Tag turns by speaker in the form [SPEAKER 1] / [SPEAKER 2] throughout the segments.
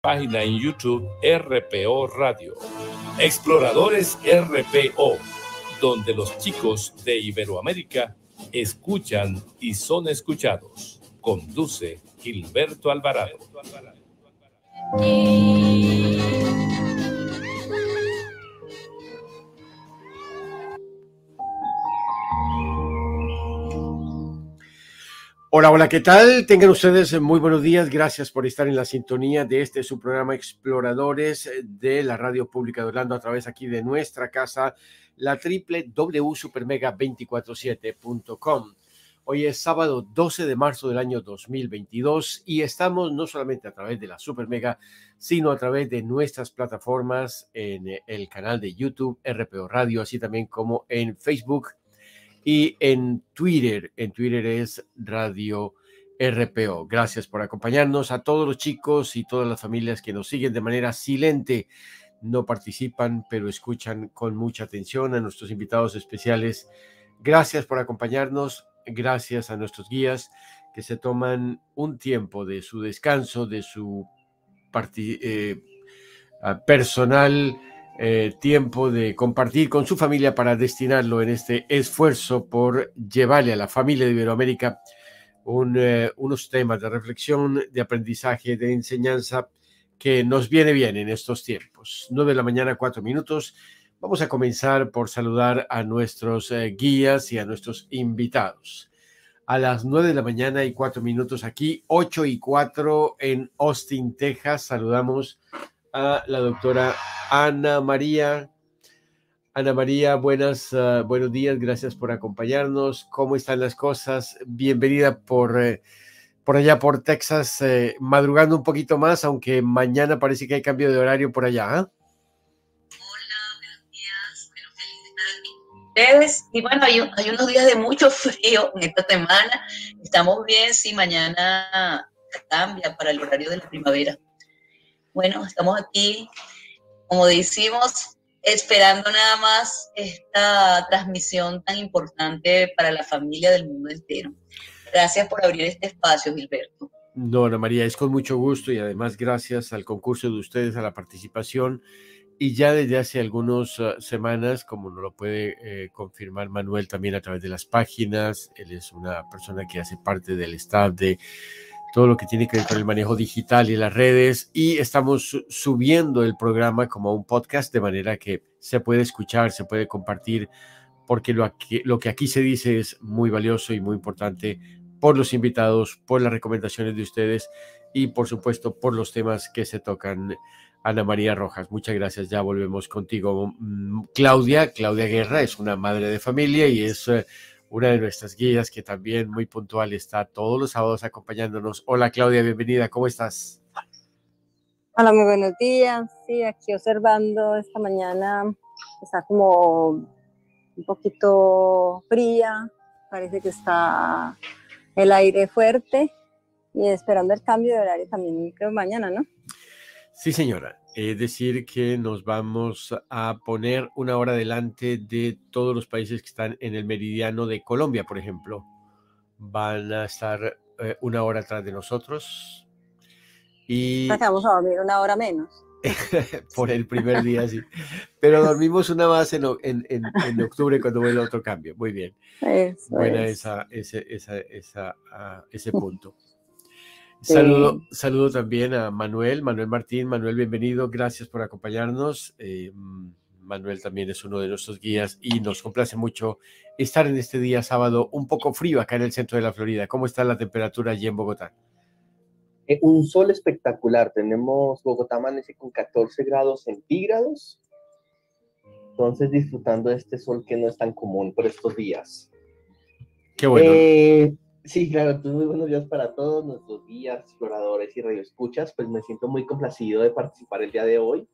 [SPEAKER 1] página en YouTube RPO Radio. Exploradores RPO, donde los chicos de Iberoamérica escuchan y son escuchados. Conduce Gilberto Alvarado.
[SPEAKER 2] Hola, hola, ¿qué tal? Tengan ustedes muy buenos días. Gracias por estar en la sintonía de este su programa Exploradores de la Radio Pública de Orlando a través aquí de nuestra casa, la www.supermega247.com. Hoy es sábado 12 de marzo del año 2022 y estamos no solamente a través de la Supermega, sino a través de nuestras plataformas en el canal de YouTube RPO Radio, así también como en Facebook y en Twitter. En Twitter es Radio RPO. Gracias por acompañarnos a todos los chicos y todas las familias que nos siguen de manera silente. No participan, pero escuchan con mucha atención a nuestros invitados especiales. Gracias por acompañarnos. Gracias a nuestros guías que se toman un tiempo de su descanso, de su eh, personal eh, tiempo de compartir con su familia para destinarlo en este esfuerzo por llevarle a la familia de Iberoamérica eh, unos temas de reflexión, de aprendizaje, de enseñanza que nos viene bien en estos tiempos. 9 de la mañana, cuatro minutos. Vamos a comenzar por saludar a nuestros eh, guías y a nuestros invitados. A las 9 de la mañana y cuatro minutos aquí, 8 y 4 en Austin, Texas. Saludamos a la doctora Ana María. Ana María, buenas, uh, buenos días, gracias por acompañarnos. ¿Cómo están las cosas? Bienvenida por, eh, por allá, por Texas, eh, madrugando un poquito más, aunque mañana parece que hay cambio de horario por allá.
[SPEAKER 3] ustedes. Y bueno, hay, hay unos días de mucho frío en esta semana. Estamos bien si mañana cambia para el horario de la primavera. Bueno, estamos aquí, como decimos, esperando nada más esta transmisión tan importante para la familia del mundo entero. Gracias por abrir este espacio, Gilberto.
[SPEAKER 2] No, Ana María, es con mucho gusto y además gracias al concurso de ustedes, a la participación. Y ya desde hace algunas uh, semanas, como nos lo puede eh, confirmar Manuel también a través de las páginas, él es una persona que hace parte del staff de todo lo que tiene que ver con el manejo digital y las redes y estamos subiendo el programa como un podcast de manera que se puede escuchar, se puede compartir, porque lo, lo que aquí se dice es muy valioso y muy importante por los invitados, por las recomendaciones de ustedes y por supuesto por los temas que se tocan. Ana María Rojas, muchas gracias. Ya volvemos contigo. Mm, Claudia, Claudia Guerra es una madre de familia y es eh, una de nuestras guías que también muy puntual está todos los sábados acompañándonos. Hola Claudia, bienvenida, ¿cómo estás?
[SPEAKER 4] Hola, muy buenos días. Sí, aquí observando esta mañana está como un poquito fría, parece que está el aire fuerte y esperando el cambio de horario también creo mañana, ¿no?
[SPEAKER 2] Sí, señora. Es decir, que nos vamos a poner una hora delante de todos los países que están en el meridiano de Colombia, por ejemplo. Van a estar eh, una hora atrás de nosotros.
[SPEAKER 4] Y... Vamos a dormir una hora menos.
[SPEAKER 2] por el primer día, sí. Pero dormimos una más en, en, en, octubre cuando vuelve otro cambio. Muy bien. Buena esa, ese, esa, esa, uh, ese punto. Saludo, saludo también a Manuel, Manuel Martín. Manuel, bienvenido, gracias por acompañarnos. Eh, mm, Manuel también es uno de nuestros guías y nos complace mucho estar en este día sábado un poco frío acá en el centro de la Florida. ¿Cómo está la temperatura allí en Bogotá?
[SPEAKER 5] Eh, un sol espectacular. Tenemos Bogotá amanece con 14 grados centígrados. Entonces disfrutando de este sol que no es tan común por estos días.
[SPEAKER 2] Qué bueno.
[SPEAKER 5] Eh, Sí, claro, muy buenos días para todos nuestros guías, exploradores y radioescuchas. Pues me siento muy complacido de participar el día de hoy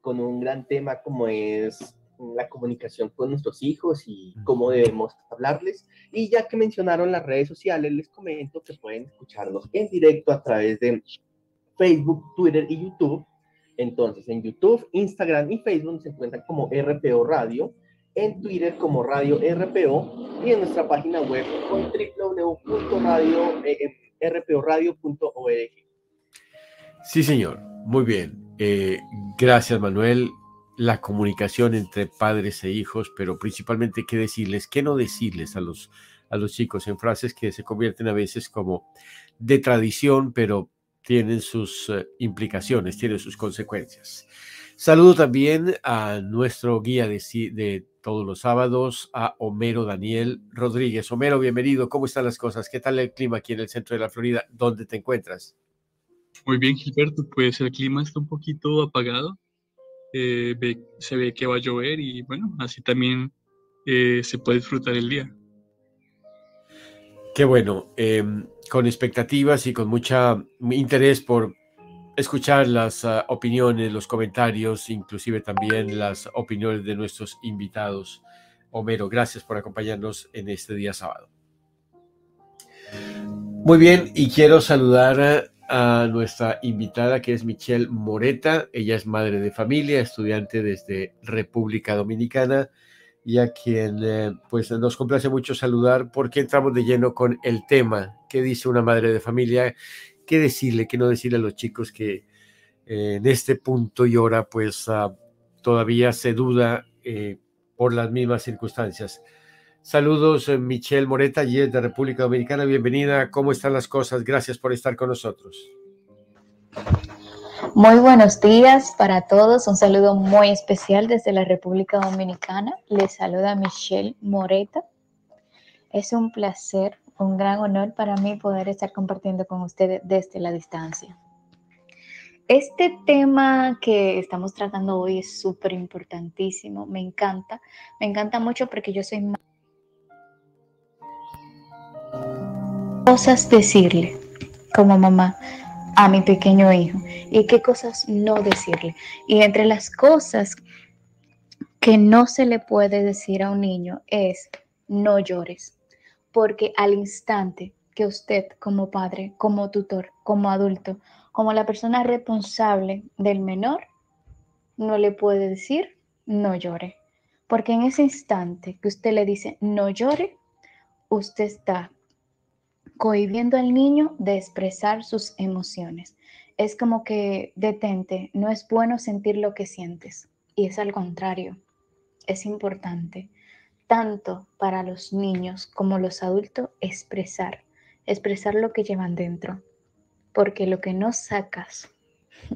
[SPEAKER 5] con un gran tema como es la comunicación con nuestros hijos y cómo debemos hablarles. Y ya que mencionaron las redes sociales, les comento que pueden escucharnos en directo a través de Facebook, Twitter y YouTube. Entonces, en YouTube, Instagram y Facebook se encuentran como RPO Radio en Twitter como Radio RPO y en nuestra página web con www.rporradio.org.
[SPEAKER 2] Sí, señor. Muy bien. Eh, gracias, Manuel. La comunicación entre padres e hijos, pero principalmente qué decirles, qué no decirles a los, a los chicos en frases que se convierten a veces como de tradición, pero tienen sus eh, implicaciones, tienen sus consecuencias. Saludo también a nuestro guía de, de, todos los sábados, a Homero Daniel Rodríguez. Homero, bienvenido. ¿Cómo están las cosas? ¿Qué tal el clima aquí en el centro de la Florida? ¿Dónde te encuentras?
[SPEAKER 6] Muy bien, Gilberto. Pues el clima está un poquito apagado. Eh, se ve que va a llover y bueno, así también eh, se puede disfrutar el día.
[SPEAKER 2] Qué bueno, em, con expectativas y con mucha interés por escuchar las uh, opiniones, los comentarios, inclusive también las opiniones de nuestros invitados. Homero, gracias por acompañarnos en este día sábado. Muy bien, y quiero saludar a nuestra invitada que es Michelle Moreta. Ella es madre de familia, estudiante desde República Dominicana y a quien eh, pues nos complace mucho saludar porque entramos de lleno con el tema que dice una madre de familia qué decirle, qué no decirle a los chicos que eh, en este punto y hora pues ah, todavía se duda eh, por las mismas circunstancias. Saludos, Michelle Moreta, y de República Dominicana. Bienvenida. ¿Cómo están las cosas? Gracias por estar con nosotros.
[SPEAKER 7] Muy buenos días para todos. Un saludo muy especial desde la República Dominicana. Les saluda Michelle Moreta. Es un placer un gran honor para mí poder estar compartiendo con ustedes desde la distancia. Este tema que estamos tratando hoy es súper importantísimo, me encanta, me encanta mucho porque yo soy cosas decirle como mamá a mi pequeño hijo y qué cosas no decirle. Y entre las cosas que no se le puede decir a un niño es no llores porque al instante que usted como padre, como tutor, como adulto, como la persona responsable del menor, no le puede decir no llore. Porque en ese instante que usted le dice no llore, usted está cohibiendo al niño de expresar sus emociones. Es como que detente, no es bueno sentir lo que sientes. Y es al contrario, es importante tanto para los niños como los adultos expresar, expresar lo que llevan dentro, porque lo que no sacas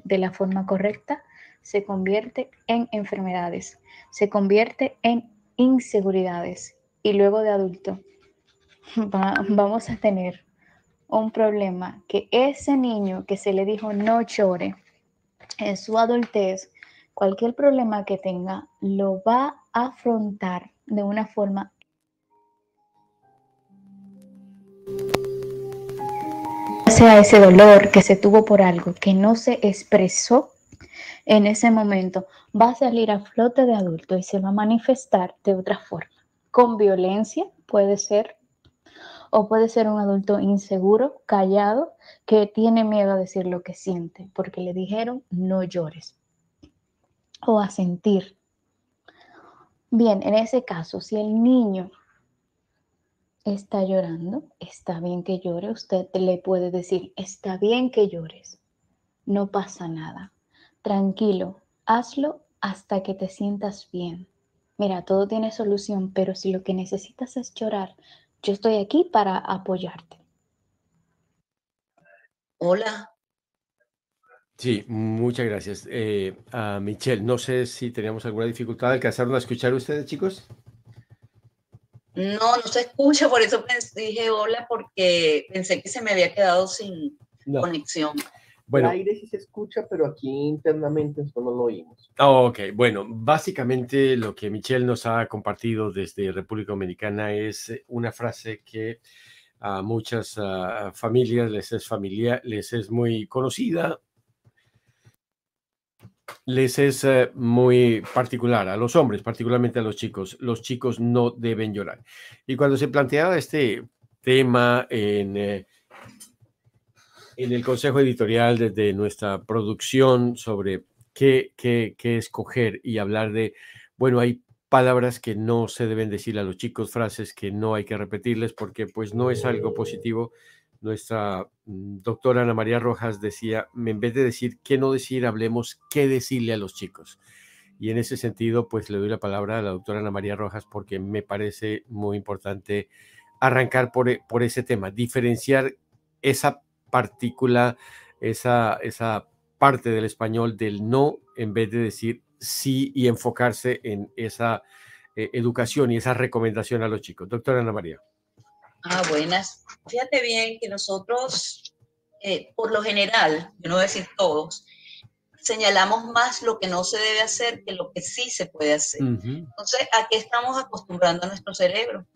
[SPEAKER 7] de la forma correcta se convierte en enfermedades, se convierte en inseguridades y luego de adulto vamos a tener un problema que ese niño que se le dijo no llore en su adultez, cualquier problema que tenga, lo va a afrontar de una forma sea ese dolor que se tuvo por algo que no se expresó en ese momento, va a salir a flote de adulto y se va a manifestar de otra forma. Con violencia puede ser, o puede ser un adulto inseguro, callado, que tiene miedo a decir lo que siente, porque le dijeron no llores, o a sentir Bien, en ese caso, si el niño está llorando, está bien que llore, usted le puede decir, está bien que llores, no pasa nada, tranquilo, hazlo hasta que te sientas bien. Mira, todo tiene solución, pero si lo que necesitas es llorar, yo estoy aquí para apoyarte.
[SPEAKER 3] Hola,
[SPEAKER 2] Sí, muchas gracias. Eh, a Michelle, no sé si teníamos alguna dificultad. ¿Alcanzaron a escuchar ustedes, chicos?
[SPEAKER 3] No, no se escucha, por eso dije hola, porque pensé que se me había quedado sin conexión.
[SPEAKER 5] Bueno, el aire sí se escucha, pero aquí internamente no lo oímos.
[SPEAKER 2] Ah, ok, bueno, básicamente lo que Michelle nos ha compartido desde República Dominicana es una frase que a muchas ah, familias les es familiar, les es muy conocida les es eh, muy particular, a los hombres, particularmente a los chicos. Los chicos no deben llorar. Y cuando se planteaba este tema en, eh, en el consejo editorial desde nuestra producción sobre qué, qué, qué escoger y hablar de, bueno, hay palabras que no se deben decir a los chicos, frases que no hay que repetirles porque pues no es algo positivo, nuestra mm, doctora Ana María Rojas decía, en vez de decir qué no decir, hablemos qué decirle a los chicos. Y en ese sentido, pues le doy la palabra a la doctora Ana María Rojas porque me parece muy importante arrancar por, por ese tema, diferenciar esa partícula, esa, esa parte del español del no en vez de decir sí y enfocarse en esa eh, educación y esa recomendación a los chicos. Doctora Ana María.
[SPEAKER 3] Ah, buenas. Fíjate bien que nosotros, eh, por lo general, yo no voy a decir todos, señalamos más lo que no se debe hacer que lo que sí se puede hacer. Entonces, ¿a qué estamos acostumbrando a nuestro cerebro?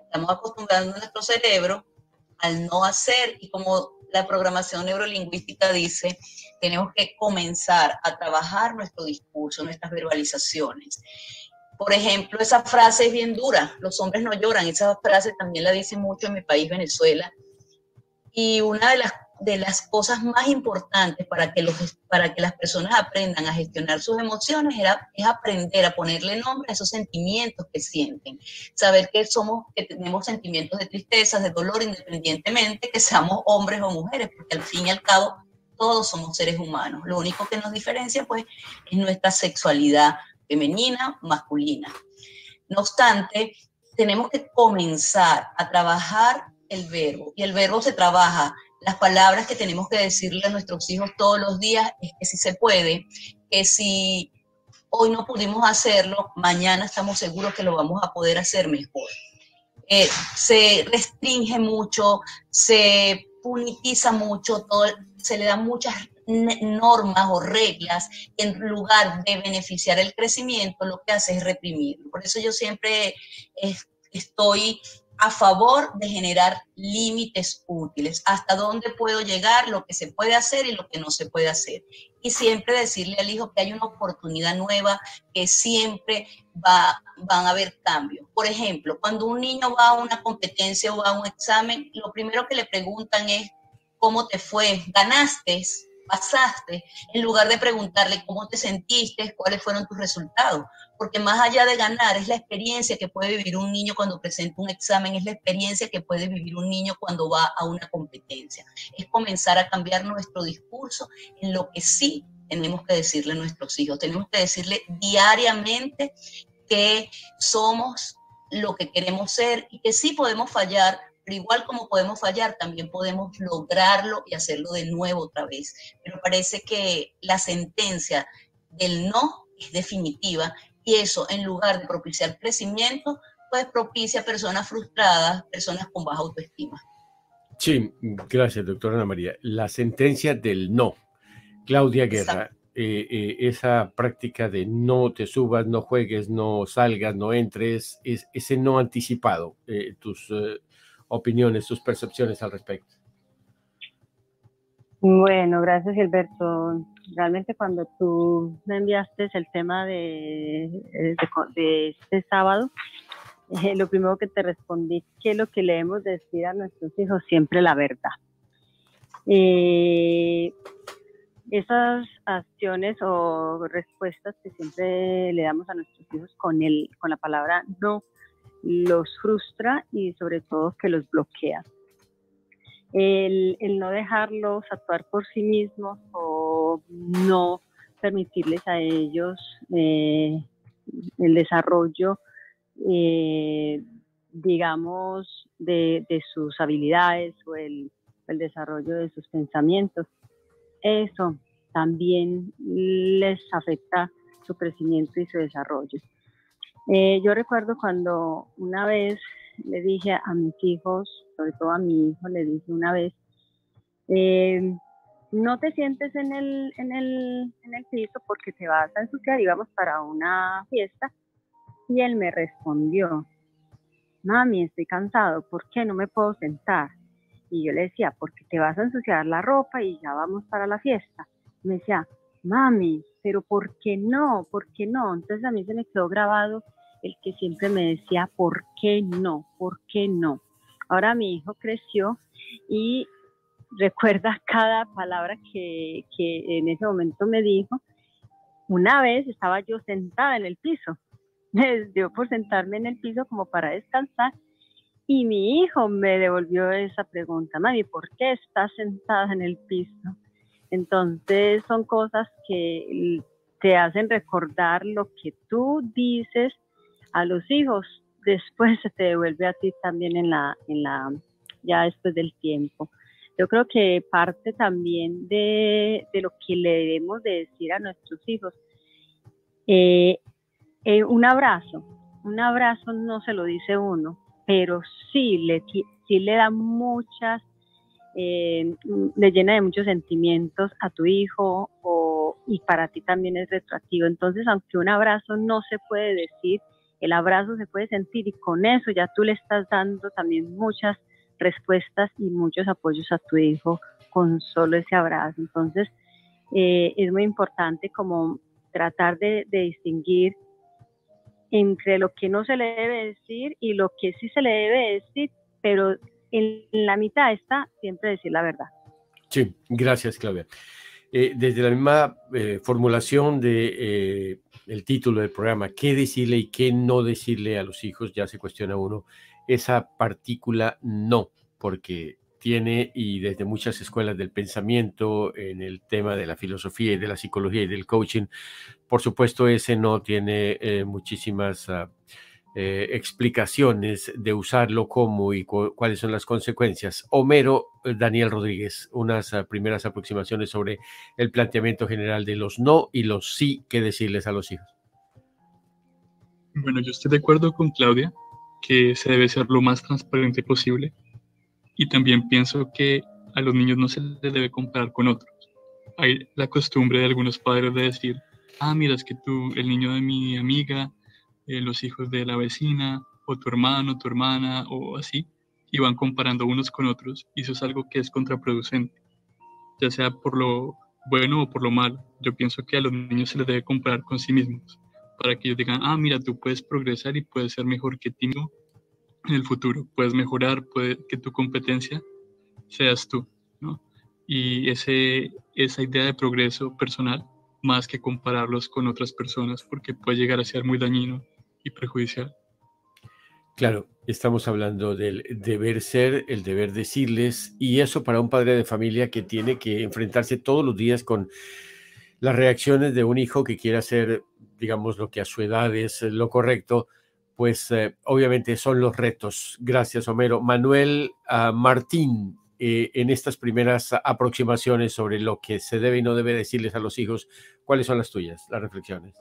[SPEAKER 3] Estamos acostumbrando a nuestro cerebro al no hacer y como la programación neurolingüística dice, tenemos que comenzar a trabajar nuestro discurso, nuestras verbalizaciones. Por ejemplo, esa frase es bien dura, los hombres no lloran, esa frase también la dicen mucho en mi país, Venezuela. Y una de las, de las cosas más importantes para que, los, para que las personas aprendan a gestionar sus emociones era, es aprender a ponerle nombre a esos sentimientos que sienten. Saber que somos, que tenemos sentimientos de tristeza, de dolor, independientemente que seamos hombres o mujeres, porque al fin y al cabo todos somos seres humanos. Lo único que nos diferencia, pues, es nuestra sexualidad, femenina, masculina. No obstante, tenemos que comenzar a trabajar el verbo y el verbo se trabaja. Las palabras que tenemos que decirle a nuestros hijos todos los días es que si se puede, que si hoy no pudimos hacerlo, mañana estamos seguros que lo vamos a poder hacer mejor. Eh, se restringe mucho, se punitiza mucho, todo, se le da muchas normas o reglas en lugar de beneficiar el crecimiento, lo que hace es reprimir. Por eso yo siempre estoy a favor de generar límites útiles, hasta dónde puedo llegar, lo que se puede hacer y lo que no se puede hacer. Y siempre decirle al hijo que hay una oportunidad nueva, que siempre va, van a haber cambios. Por ejemplo, cuando un niño va a una competencia o a un examen, lo primero que le preguntan es, ¿cómo te fue? ¿Ganaste? pasaste, en lugar de preguntarle cómo te sentiste, cuáles fueron tus resultados. Porque más allá de ganar, es la experiencia que puede vivir un niño cuando presenta un examen, es la experiencia que puede vivir un niño cuando va a una competencia. Es comenzar a cambiar nuestro discurso en lo que sí tenemos que decirle a nuestros hijos. Tenemos que decirle diariamente que somos lo que queremos ser y que sí podemos fallar, pero igual como podemos fallar, también podemos lograrlo y hacerlo de nuevo otra vez. Pero parece que la sentencia del no es definitiva y eso, en lugar de propiciar crecimiento, pues propicia personas frustradas, personas con baja autoestima.
[SPEAKER 2] Sí, gracias, doctora Ana María. La sentencia del no. Claudia Guerra, eh, eh, esa práctica de no te subas, no juegues, no salgas, no entres, es, ese no anticipado, eh, tus opiniones, sus percepciones al respecto.
[SPEAKER 8] Bueno, gracias Gilberto. Realmente cuando tú me enviaste el tema de, de, este sábado, eh, lo primero que te respondí que lo que le debemos decir a nuestros hijos siempre la verdad. Eh, esas acciones o respuestas que siempre le damos a nuestros hijos con, el, con la palabra no, los frustra y sobre todo que los bloquea. El, no dejarlos actuar por sí mismos o no permitirles a ellos eh, el desarrollo, eh, digamos, de, sus habilidades o el, desarrollo de sus pensamientos. Eso también les afecta su crecimiento y su desarrollo. Eh, yo recuerdo cuando una vez le dije a mis hijos, sobre todo a mi hijo, le dije una vez, eh, no te sientes en el, en, el, en el piso porque te vas a ensuciar, íbamos para una fiesta. Y él me respondió, mami, estoy cansado, ¿por qué no me puedo sentar? Y yo le decía, porque te vas a ensuciar la ropa y ya vamos para la fiesta. me decía, mami, pero ¿por qué no? ¿Por qué no? Entonces a mí se me quedó grabado el que siempre me decía, ¿por qué no? ¿Por qué no? Ahora mi hijo creció y recuerda cada palabra que, que en ese momento me dijo. Una vez estaba yo sentada en el piso, me dio por sentarme en el piso como para descansar Y mi hijo me devolvió esa pregunta, mami, ¿por qué estás sentada en el piso? Entonces son cosas que te hacen recordar lo que tú dices a los hijos, después se te devuelve a ti también en la, en la, ya después del tiempo. Yo creo que parte también de, lo que le debemos de decir a nuestros hijos, eh, eh, un abrazo, un abrazo no se lo dice uno, pero sí le, sí le da muchas, eh, le llena de muchos sentimientos a tu hijo o, y para ti también es retroactivo. Entonces, aunque un abrazo no se puede decir, el abrazo se puede sentir y con eso ya tú le estás dando también muchas respuestas y muchos apoyos a tu hijo con solo ese abrazo. Entonces, eh, es muy importante como tratar de, distinguir entre lo que no se le debe decir y lo que sí se le debe decir, pero en, la mitad está siempre decir la verdad.
[SPEAKER 2] Sí, gracias, Claudia. Eh, desde la misma eh, formulación de el título del programa, qué decirle y qué no decirle a los hijos, ya se cuestiona uno. Esa partícula no, porque tiene, y desde muchas escuelas del pensamiento, en el tema de la filosofía y de la psicología y del coaching, por supuesto ese no tiene eh, muchísimas ah, eh, explicaciones de usarlo como y cuáles son las consecuencias. Homero eh, Daniel Rodríguez, unas ah, primeras aproximaciones sobre el planteamiento general de los no y los sí que decirles a los hijos.
[SPEAKER 6] Bueno, yo estoy de acuerdo con Claudia que se debe ser lo más transparente posible y también pienso que a los niños no se les debe comparar con otros. Hay la costumbre de algunos padres de decir, ah, mira, es que tú, el niño de mi amiga, eh, los hijos de la vecina, o tu hermano, tu hermana, o así, y van comparando unos con otros, y eso es algo que es contraproducente, ya sea por lo bueno o por lo malo. Yo pienso que a los niños se les debe comparar con sí mismos, para que ellos digan, ah, mira, tú puedes progresar y puedes ser mejor que ti en el futuro, puedes mejorar, puede que tu competencia seas tú, ¿no? Y ese, esa idea de progreso personal, más que compararlos con otras personas, porque puede llegar a ser muy dañino y perjudicial.
[SPEAKER 2] Claro, estamos hablando del deber ser, el deber decirles, y eso para un padre de familia que tiene que enfrentarse todos los días con las reacciones de un hijo que quiere hacer, digamos, lo que a su edad es lo correcto, pues eh, obviamente son los retos. Gracias, Homero. Manuel ah, Martín, eh, en estas primeras aproximaciones sobre lo que se debe y no debe decirles a los hijos, ¿cuáles son las tuyas, las reflexiones?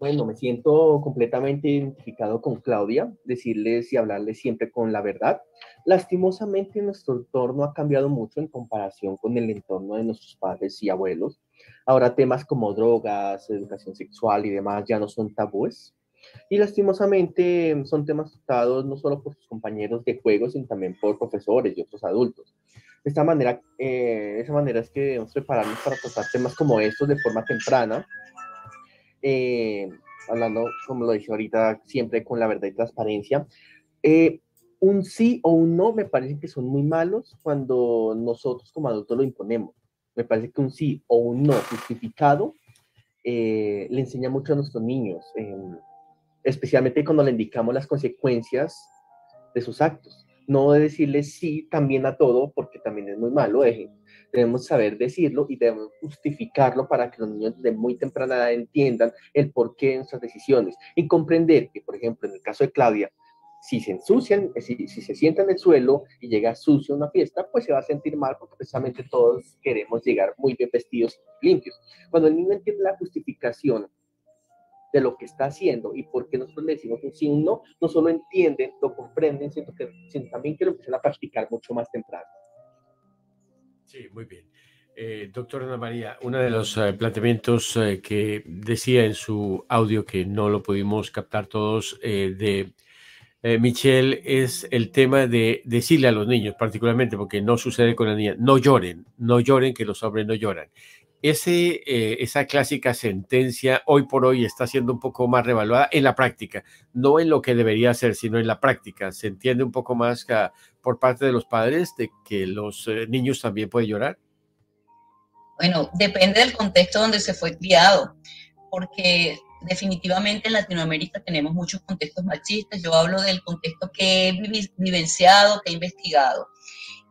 [SPEAKER 5] Bueno, me siento completamente identificado con Claudia, decirles y hablarles siempre con la verdad. Lastimosamente nuestro entorno ha cambiado mucho en comparación con el entorno de nuestros padres y abuelos. Ahora temas como drogas, educación sexual y demás ya no son tabúes. Y lastimosamente son temas tratados no solo por sus compañeros de juego, sino también por profesores y otros adultos. De esta manera, eh, esa manera es que debemos prepararnos para tratar temas como estos de forma temprana eh, hablando, como lo dije ahorita, siempre con la verdad y transparencia. Eh, un sí o un no me parece que son muy malos cuando nosotros como adultos lo imponemos. Me parece que un sí o un no justificado eh, le enseña mucho a nuestros niños, especialmente cuando le indicamos las consecuencias de sus actos. No de decirles sí también a todo, porque también es muy malo. Eh, debemos saber decirlo y debemos justificarlo para que los niños de muy temprana edad entiendan el porqué de nuestras decisiones y comprender que, por ejemplo, en el caso de Claudia, si se ensucian, eh, si, si se sienta en el suelo y llega sucio a una fiesta, pues se va a sentir mal porque precisamente todos queremos llegar muy bien vestidos limpios. Cuando el niño entiende la justificación de lo que está haciendo y por qué nosotros le decimos un sí un no, no solo entienden, lo comprenden, sino, que, sino también que lo empiezan a practicar mucho más temprano.
[SPEAKER 2] Sí, muy bien. Eh, doctora Ana María, uno de los eh, planteamientos eh, que decía en su audio que no lo pudimos captar todos de Michelle es el tema de decirle a los niños, particularmente porque no sucede con la niña, no lloren, no lloren, que los hombres no lloran. Ese, esa clásica sentencia hoy por hoy está siendo un poco más revaluada en la práctica, no en lo que debería ser, sino en la práctica. Se entiende un poco más que por parte de los padres de que los eh, niños también pueden llorar?
[SPEAKER 3] Bueno, depende del contexto donde se fue criado, porque definitivamente en Latinoamérica tenemos muchos contextos machistas. Yo hablo del contexto que he vivenciado, que he investigado.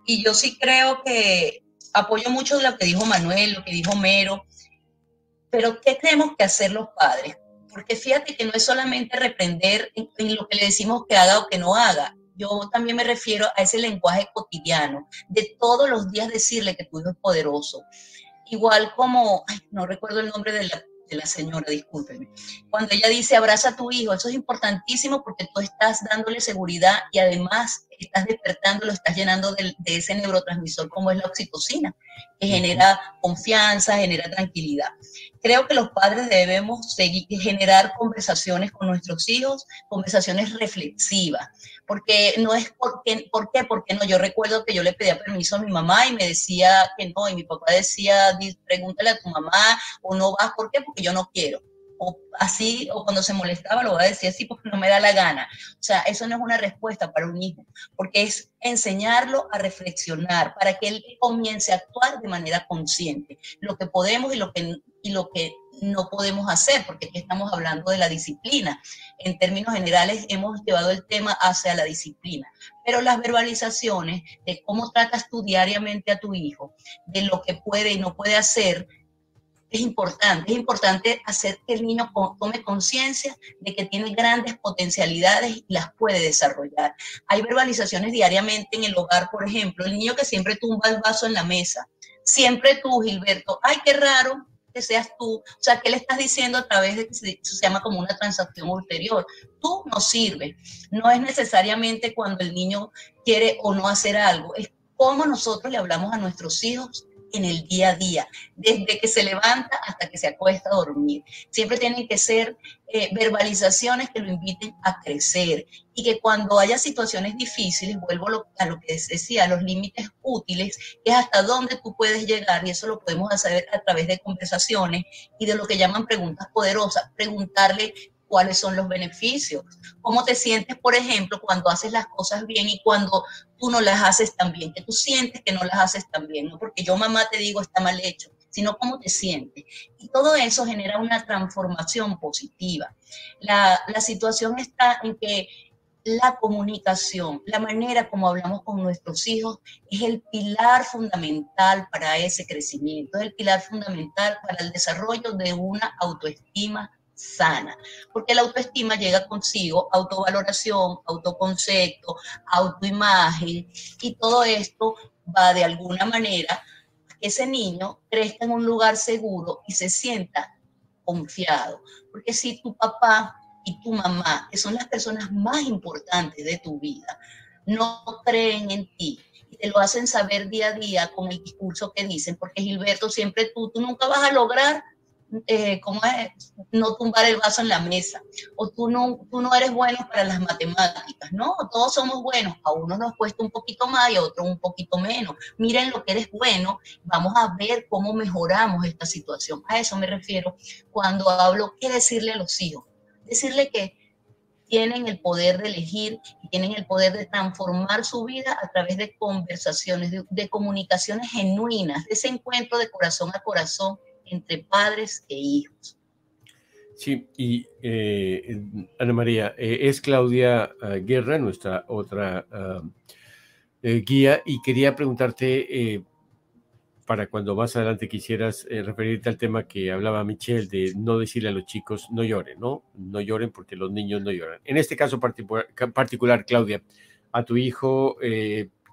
[SPEAKER 3] Y yo sí creo que apoyo mucho lo que dijo Manuel, lo que dijo Mero, pero ¿qué tenemos que hacer los padres? Porque fíjate que no es solamente reprender en, lo que le decimos que haga o que no haga. Yo también me refiero a ese lenguaje cotidiano, de todos los días decirle que tu hijo es poderoso. Igual como, no recuerdo el nombre de la, señora, discúlpeme. Cuando ella dice abraza a tu hijo, eso es importantísimo porque tú estás dándole seguridad y además estás despertando, lo estás llenando de, ese neurotransmisor como es la oxitocina, que genera confianza, genera tranquilidad. Creo que los padres debemos seguir, generar conversaciones con nuestros hijos, conversaciones reflexivas, porque no es porque, ¿por qué? Porque no, yo recuerdo que yo le pedía permiso a mi mamá y me decía que no, y mi papá decía, pregúntale a tu mamá o no vas, ¿por qué? Porque yo no quiero o así, o cuando se molestaba lo va a decir así porque no me da la gana. O sea, eso no es una respuesta para un hijo, porque es enseñarlo a reflexionar para que él comience a actuar de manera consciente, lo que podemos y lo que, y lo que no podemos hacer, porque aquí estamos hablando de la disciplina. En términos generales hemos llevado el tema hacia la disciplina, pero las verbalizaciones de cómo tratas tú diariamente a tu hijo, de lo que puede y no puede hacer, es importante, es importante hacer que el niño tome conciencia de que tiene grandes potencialidades y las puede desarrollar. Hay verbalizaciones diariamente en el hogar, por ejemplo, el niño que siempre tumba el vaso en la mesa, siempre tú, Gilberto, ay, qué raro que seas tú, o sea, ¿qué le estás diciendo a través de que se, llama como una transacción ulterior? Tú no sirves, no es necesariamente cuando el niño quiere o no hacer algo, es cómo nosotros le hablamos a nuestros hijos en el día a día, desde que se levanta hasta que se acuesta a dormir. Siempre tienen que ser eh, verbalizaciones que lo inviten a crecer y que cuando haya situaciones difíciles, vuelvo a lo que decía, los límites útiles, que es hasta dónde tú puedes llegar y eso lo podemos hacer a través de conversaciones y de lo que llaman preguntas poderosas, preguntarle cuáles son los beneficios, cómo te sientes, por ejemplo, cuando haces las cosas bien y cuando tú no las haces tan bien, que tú sientes que no las haces tan bien, no porque yo mamá te digo está mal hecho, sino cómo te sientes. Y todo eso genera una transformación positiva. La, la situación está en que la comunicación, la manera como hablamos con nuestros hijos es el pilar fundamental para ese crecimiento, es el pilar fundamental para el desarrollo de una autoestima sana, porque la autoestima llega consigo autovaloración, autoconcepto, autoimagen, y todo esto va de alguna manera a que ese niño crezca en un lugar seguro y se sienta confiado, porque si tu papá y tu mamá, que son las personas más importantes de tu vida, no creen en ti, y te lo hacen saber día a día con el discurso que dicen, porque Gilberto, siempre tú, tú nunca vas a lograr eh, ¿cómo es? No tumbar el vaso en la mesa. O tú no, tú no eres bueno para las matemáticas. No, todos somos buenos. A uno nos cuesta un poquito más y a otro un poquito menos. Miren lo que eres bueno. Vamos a ver cómo mejoramos esta situación. A eso me refiero cuando hablo qué decirle a los hijos. Decirle que tienen el poder de elegir tienen el poder de transformar su vida a través de conversaciones, de, de comunicaciones genuinas, de ese encuentro de corazón a corazón entre padres e hijos.
[SPEAKER 2] Sí, y eh, Ana María, eh, es Claudia ah, Guerra, nuestra otra ah, eh, guía, y quería preguntarte, para cuando más adelante quisieras referirte al tema que hablaba Michelle, de no decirle a los chicos, no lloren, ¿no? No lloren porque los niños no lloran. En este caso particular, particular Claudia, a tu hijo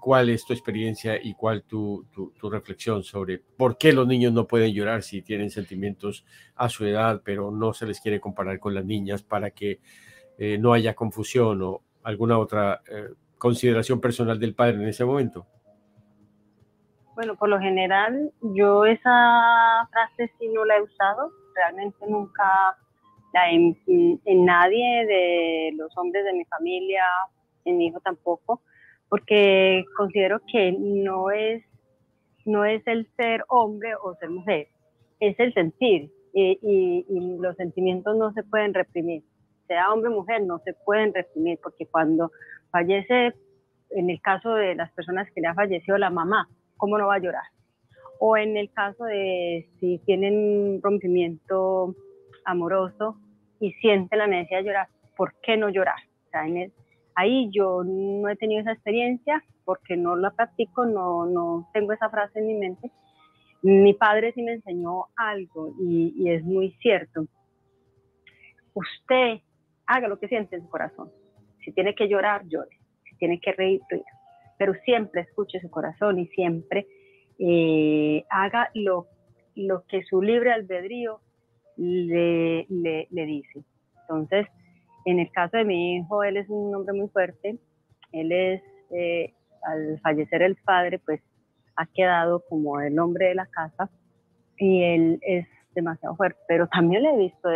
[SPEAKER 2] cuál es tu experiencia y cuál tu, tu, reflexión sobre por qué los niños no pueden llorar si tienen sentimientos a su edad, pero no se les quiere comparar con las niñas para que eh, no haya confusión o alguna otra eh, consideración personal del padre en ese momento.
[SPEAKER 8] Bueno, por lo general yo esa frase sí no la he usado, realmente nunca la en, en nadie de los hombres de mi familia, en mi hijo tampoco porque considero que no es, no es el ser hombre o ser mujer, es el sentir y, y, los sentimientos no se pueden reprimir. Sea hombre o mujer, no se pueden reprimir porque cuando fallece, en el caso de las personas que le ha fallecido la mamá, ¿cómo no va a llorar? O en el caso de si tienen un rompimiento amoroso, y siente la necesidad de llorar, ¿por qué no llorar? Ahí yo no he tenido esa experiencia porque no la practico, no, no tengo esa frase en mi mente. Mi padre sí me enseñó algo y, es muy cierto. Usted haga lo que siente en su corazón. Si tiene que llorar, llore. Si tiene que reír, ríe. Pero siempre escuche su corazón y siempre eh, haga lo, lo que su libre albedrío le, le, le, dice. Entonces, en el caso de mi hijo, él es un hombre muy fuerte. Él es, eh, al fallecer el padre, pues ha quedado como el hombre de la casa y él es demasiado fuerte, pero también le he visto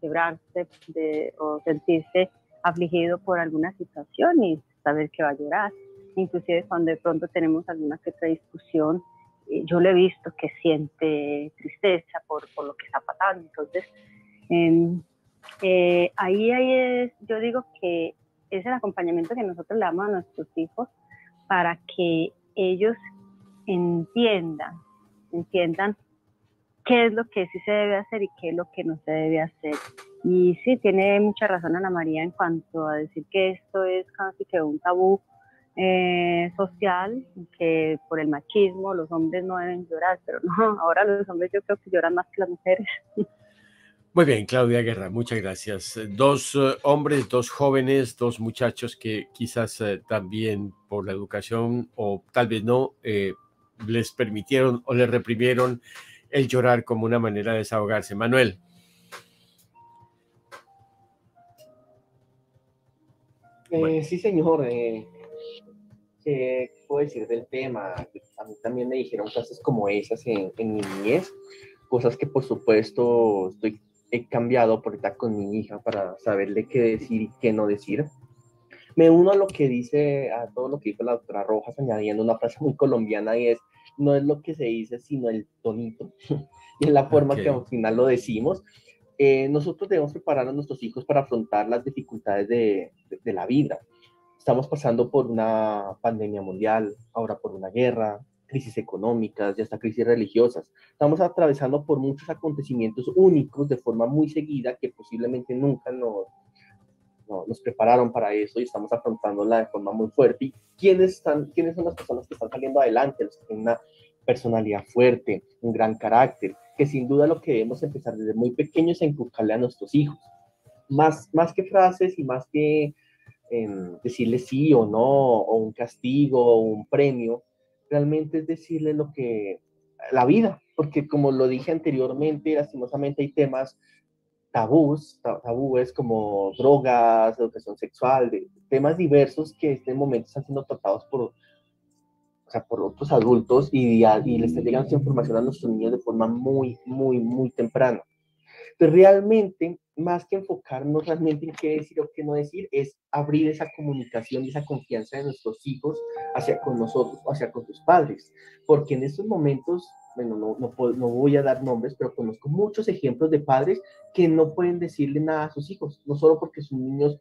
[SPEAKER 8] quebrarse de, o sentirse afligido por alguna situación y saber que va a llorar. Inclusive cuando de pronto tenemos alguna que otra discusión, eh, yo le he visto que siente tristeza por, por lo que está pasando. Entonces, em, eh, ahí, ahí es, yo digo que es el acompañamiento que nosotros le damos a nuestros hijos para que ellos entiendan, entiendan qué es lo que sí se debe hacer y qué es lo que no se debe hacer. Y sí, tiene mucha razón Ana María en cuanto a decir que esto es casi que un tabú eh, social, que por el machismo los hombres no deben llorar, pero no, ahora los hombres yo creo que lloran más que las mujeres.
[SPEAKER 2] Muy bien, Claudia Guerra, muchas gracias. Dos uh, hombres, dos jóvenes, dos muchachos que quizás uh, también por la educación o tal vez no, eh, les permitieron o les reprimieron el llorar como una manera de desahogarse. Manuel.
[SPEAKER 5] Eh, sí, señor. Eh, ¿Qué puedo decir del tema? A mí también me dijeron cosas como esas en, en mi niñez, cosas que por supuesto estoy, he cambiado por ahorita con mi hija para saberle qué decir y qué no decir. Me uno a lo que dice, a todo lo que dijo la doctora Rojas, añadiendo una frase muy colombiana y es, no es lo que se dice, sino el tonito. y es la forma que al final lo decimos. Eh, nosotros debemos preparar a nuestros hijos para afrontar las dificultades de, de, la vida. Estamos pasando por una pandemia mundial, ahora por una guerra, crisis económicas y hasta crisis religiosas. Estamos atravesando por muchos acontecimientos únicos de forma muy seguida que posiblemente nunca nos, nos prepararon para eso y estamos afrontándola de forma muy fuerte. ¿Y quiénes, están, quiénes son las personas que están saliendo adelante? Los que tienen una personalidad fuerte, un gran carácter, que sin duda lo que debemos empezar desde muy pequeños a inculcarle a nuestros hijos. Más, más que frases y más que eh, decirle sí o no, o un castigo o un premio, realmente es decirle lo que, la vida, porque como lo dije anteriormente, lastimosamente hay temas tabús, tabúes como drogas, educación sexual, temas diversos que en este momento están siendo tratados por, o sea, por otros adultos y, y están llegando esa información a nuestros niños de forma muy, muy, muy temprana. Pero realmente, más que enfocarnos realmente en qué decir o qué no decir, es abrir esa comunicación y esa confianza de nuestros hijos hacia con nosotros, hacia con sus padres. Porque en estos momentos bueno, no, no, no, voy a dar nombres, pero conozco muchos ejemplos de padres que no pueden decirle nada a sus hijos, no solo porque sus niños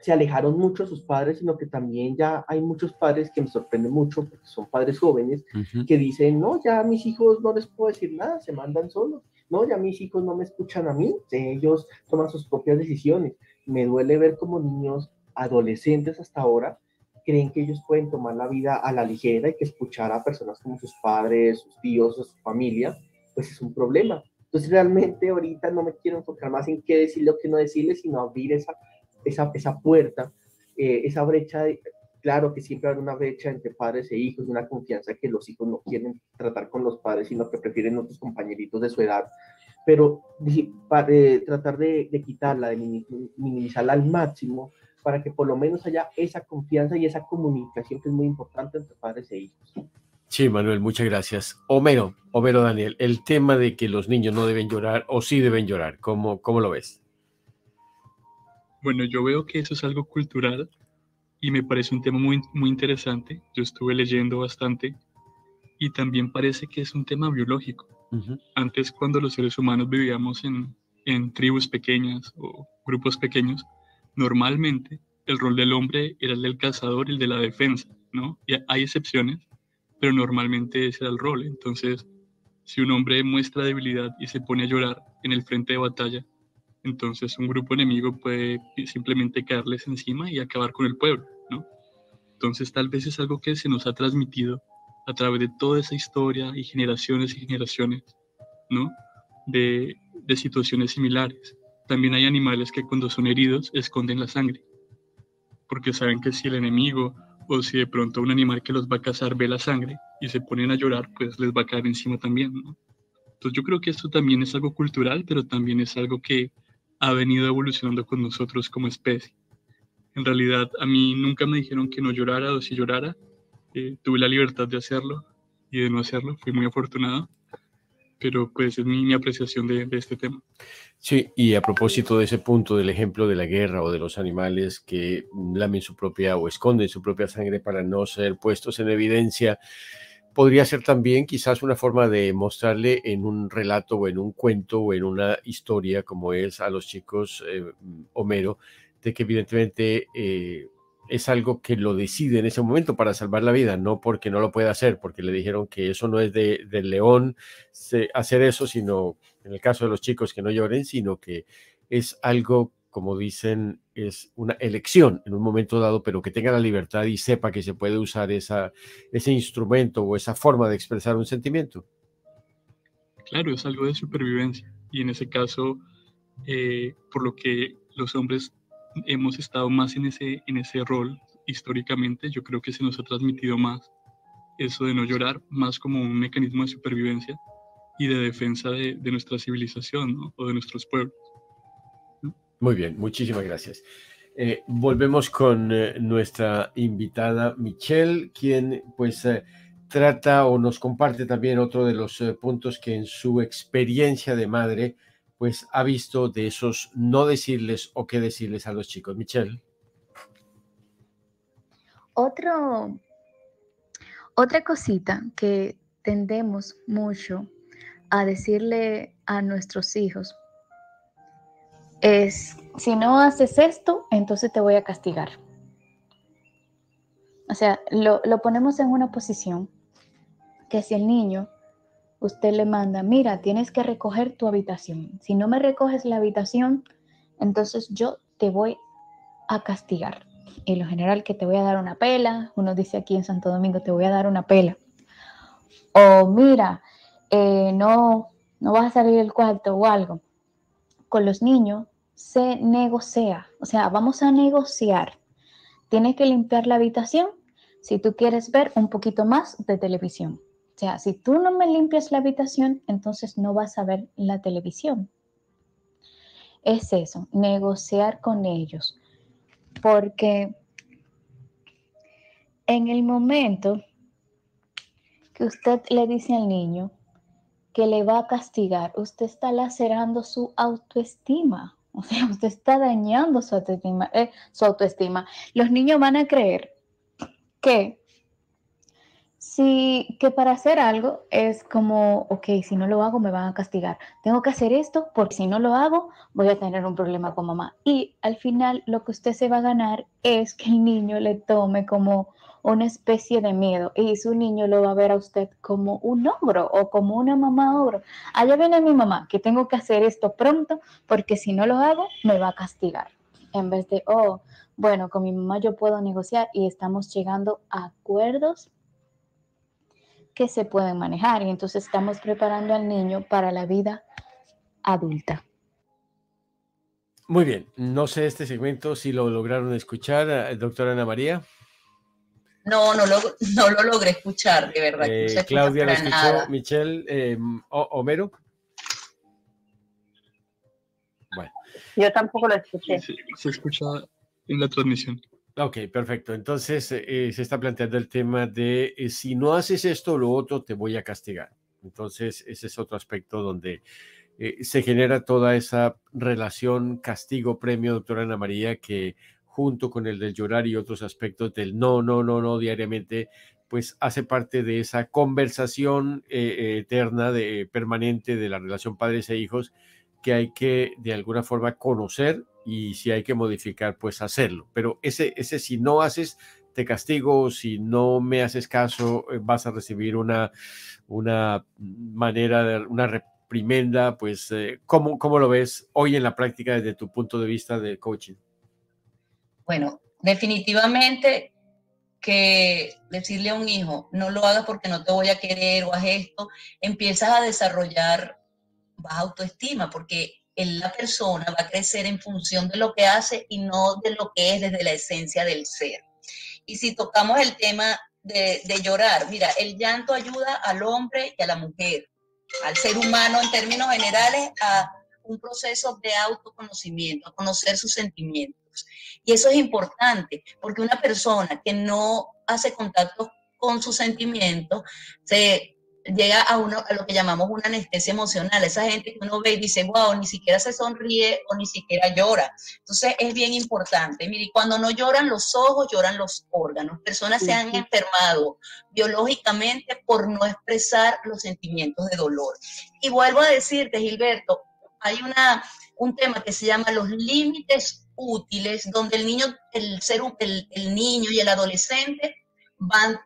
[SPEAKER 5] se alejaron mucho de sus padres, sino que también ya hay muchos padres que me sorprenden mucho, porque son padres jóvenes, que dicen, no, ya a mis hijos no les puedo decir nada, se mandan solos, no, ya mis hijos no me escuchan a mí, ellos toman sus propias decisiones. Me duele ver como niños adolescentes hasta ahora creen que ellos pueden tomar la vida a la ligera y que escuchar a personas como sus padres, sus tíos o su familia, pues es un problema. Entonces realmente ahorita no me quiero enfocar más en qué decirle o qué no decirle, sino abrir esa, esa, esa puerta, eh, esa brecha. De, claro que siempre hay una brecha entre padres e hijos, una confianza que los hijos no quieren tratar con los padres, sino que prefieren otros compañeritos de su edad. Pero para, eh, tratar de, de quitarla, de minimizarla al máximo, para que por lo menos haya esa confianza y esa comunicación que es muy importante entre padres e hijos.
[SPEAKER 2] Sí, Manuel, muchas gracias. Homero, Homero Daniel, el tema de que los niños no deben llorar o sí deben llorar, ¿cómo, cómo lo ves?
[SPEAKER 6] Bueno, yo veo que eso es algo cultural y me parece un tema muy, muy interesante. Yo estuve leyendo bastante y también parece que es un tema biológico. Antes, cuando los seres humanos vivíamos en, en tribus pequeñas o grupos pequeños, normalmente el rol del hombre era el del cazador y el de la defensa, ¿no? Y hay excepciones, pero normalmente ese era el rol. Entonces, si un hombre muestra debilidad y se pone a llorar en el frente de batalla, entonces un grupo enemigo puede simplemente caerles encima y acabar con el pueblo, ¿no? Entonces tal vez es algo que se nos ha transmitido a través de toda esa historia y generaciones y generaciones, ¿no? De, de situaciones similares. También hay animales que cuando son heridos esconden la sangre, porque saben que si el enemigo o si de pronto un animal que los va a cazar ve la sangre y se ponen a llorar, pues les va a caer encima también, ¿no? Entonces yo creo que esto también es algo cultural, pero también es algo que ha venido evolucionando con nosotros como especie. En realidad a mí nunca me dijeron que no llorara o si llorara. Eh, tuve la libertad de hacerlo y de no hacerlo. Fui muy afortunado. Pero pues es mi, mi apreciación de, de, este tema.
[SPEAKER 2] Sí, y a propósito de ese punto del ejemplo de la guerra o de los animales que lamen su propia o esconden su propia sangre para no ser puestos en evidencia, podría ser también quizás una forma de mostrarle en un relato o en un cuento o en una historia como es a los chicos eh, Homero, de que evidentemente eh, es algo que lo decide en ese momento para salvar la vida, no porque no lo pueda hacer, porque le dijeron que eso no es de, del león hacer eso, sino en el caso de los chicos que no lloren, sino que es algo como dicen, es una elección en un momento dado, pero que tenga la libertad y sepa que se puede usar esa, ese instrumento o esa forma de expresar un sentimiento.
[SPEAKER 6] Claro, es algo de supervivencia. Y en ese caso, eh, por lo que los hombres hemos estado más en ese, en ese rol históricamente, yo creo que se nos ha transmitido más eso de no llorar, más como un mecanismo de supervivencia y de defensa de, nuestra civilización o de nuestros pueblos.
[SPEAKER 2] Muy bien, muchísimas gracias. Eh, volvemos con eh, nuestra invitada Michelle, quien pues eh, trata o nos comparte también otro de los puntos que en su experiencia de madre pues ha visto de esos no decirles o qué decirles a los chicos. Michelle.
[SPEAKER 7] Otro, otra cosita que tendemos mucho a decirle a nuestros hijos es, si no haces esto, entonces te voy a castigar. O sea, lo, lo, ponemos en una posición que si el niño, usted le manda, mira, tienes que recoger tu habitación. Si no me recoges la habitación, entonces yo te voy a castigar. Y lo general que te voy a dar una pela, uno dice aquí en Santo Domingo, te voy a dar una pela. O mira, eh, no, no vas a salir del cuarto o algo. Con los niños se negocia, o sea, vamos a negociar. Tienes que limpiar la habitación si tú quieres ver un poquito más de televisión. O sea, si tú no me limpias la habitación, entonces no vas a ver la televisión. Es eso, negociar con ellos. Porque en el momento que usted le dice al niño que le va a castigar, usted está lacerando su autoestima. O sea, usted está dañando su autoestima, eh, su autoestima. Los niños van a creer que si que para hacer algo es como, ok, si no lo hago me van a castigar. Tengo que hacer esto porque si no lo hago voy a tener un problema con mamá. Y al final lo que usted se va a ganar es que el niño le tome como una especie de miedo y su niño lo va a ver a usted como un ogro o como una mamá ogro. Allá viene mi mamá, que tengo que hacer esto pronto porque si no lo hago me va a castigar. En vez de, oh, bueno, con mi mamá yo puedo negociar y estamos llegando a acuerdos que se pueden manejar y entonces estamos preparando al niño para la vida adulta.
[SPEAKER 2] Muy bien, no sé este segmento si lo lograron escuchar, eh, doctora Ana María.
[SPEAKER 3] No, no lo, no lo logré escuchar, de verdad.
[SPEAKER 2] Eh, no Claudia lo escuchó, nada. Michelle, eh, Homero.
[SPEAKER 8] Bueno. Yo tampoco lo escuché.
[SPEAKER 6] Se escucha en la transmisión.
[SPEAKER 2] Ok, perfecto. Entonces eh, se está planteando el tema de eh, si no haces esto o lo otro, te voy a castigar. Entonces ese es otro aspecto donde eh, se genera toda esa relación castigo-premio, doctora Ana María, que junto con el del llorar y otros aspectos del no, no, no, no diariamente, pues hace parte de esa conversación eh, eterna, de, permanente de la relación padres e hijos, que hay que de alguna forma conocer y si hay que modificar, pues hacerlo. Pero ese, ese si no haces, te castigo, si no me haces caso, eh, vas a recibir una, una manera, de, una reprimenda, pues, eh, ¿cómo, ¿cómo lo ves hoy en la práctica desde tu punto de vista de coaching?
[SPEAKER 3] Bueno, definitivamente que decirle a un hijo, no lo hagas porque no te voy a querer o haz esto, empiezas a desarrollar baja autoestima porque la persona va a crecer en función de lo que hace y no de lo que es desde la esencia del ser. Y si tocamos el tema de, llorar, mira, el llanto ayuda al hombre y a la mujer, al ser humano en términos generales, a un proceso de autoconocimiento, a conocer sus sentimientos. Y eso es importante, porque una persona que no hace contacto con sus sentimientos, se llega a, uno, a lo que llamamos una anestesia emocional. Esa gente que uno ve y dice, wow, ni siquiera se sonríe o ni siquiera llora. Entonces es bien importante. Mire, cuando no lloran los ojos, lloran los órganos. Personas se han enfermado biológicamente por no expresar los sentimientos de dolor. Y vuelvo a decirte, Gilberto, hay una, un tema que se llama los límites útiles, donde el niño, el ser, el, el niño y el adolescente van,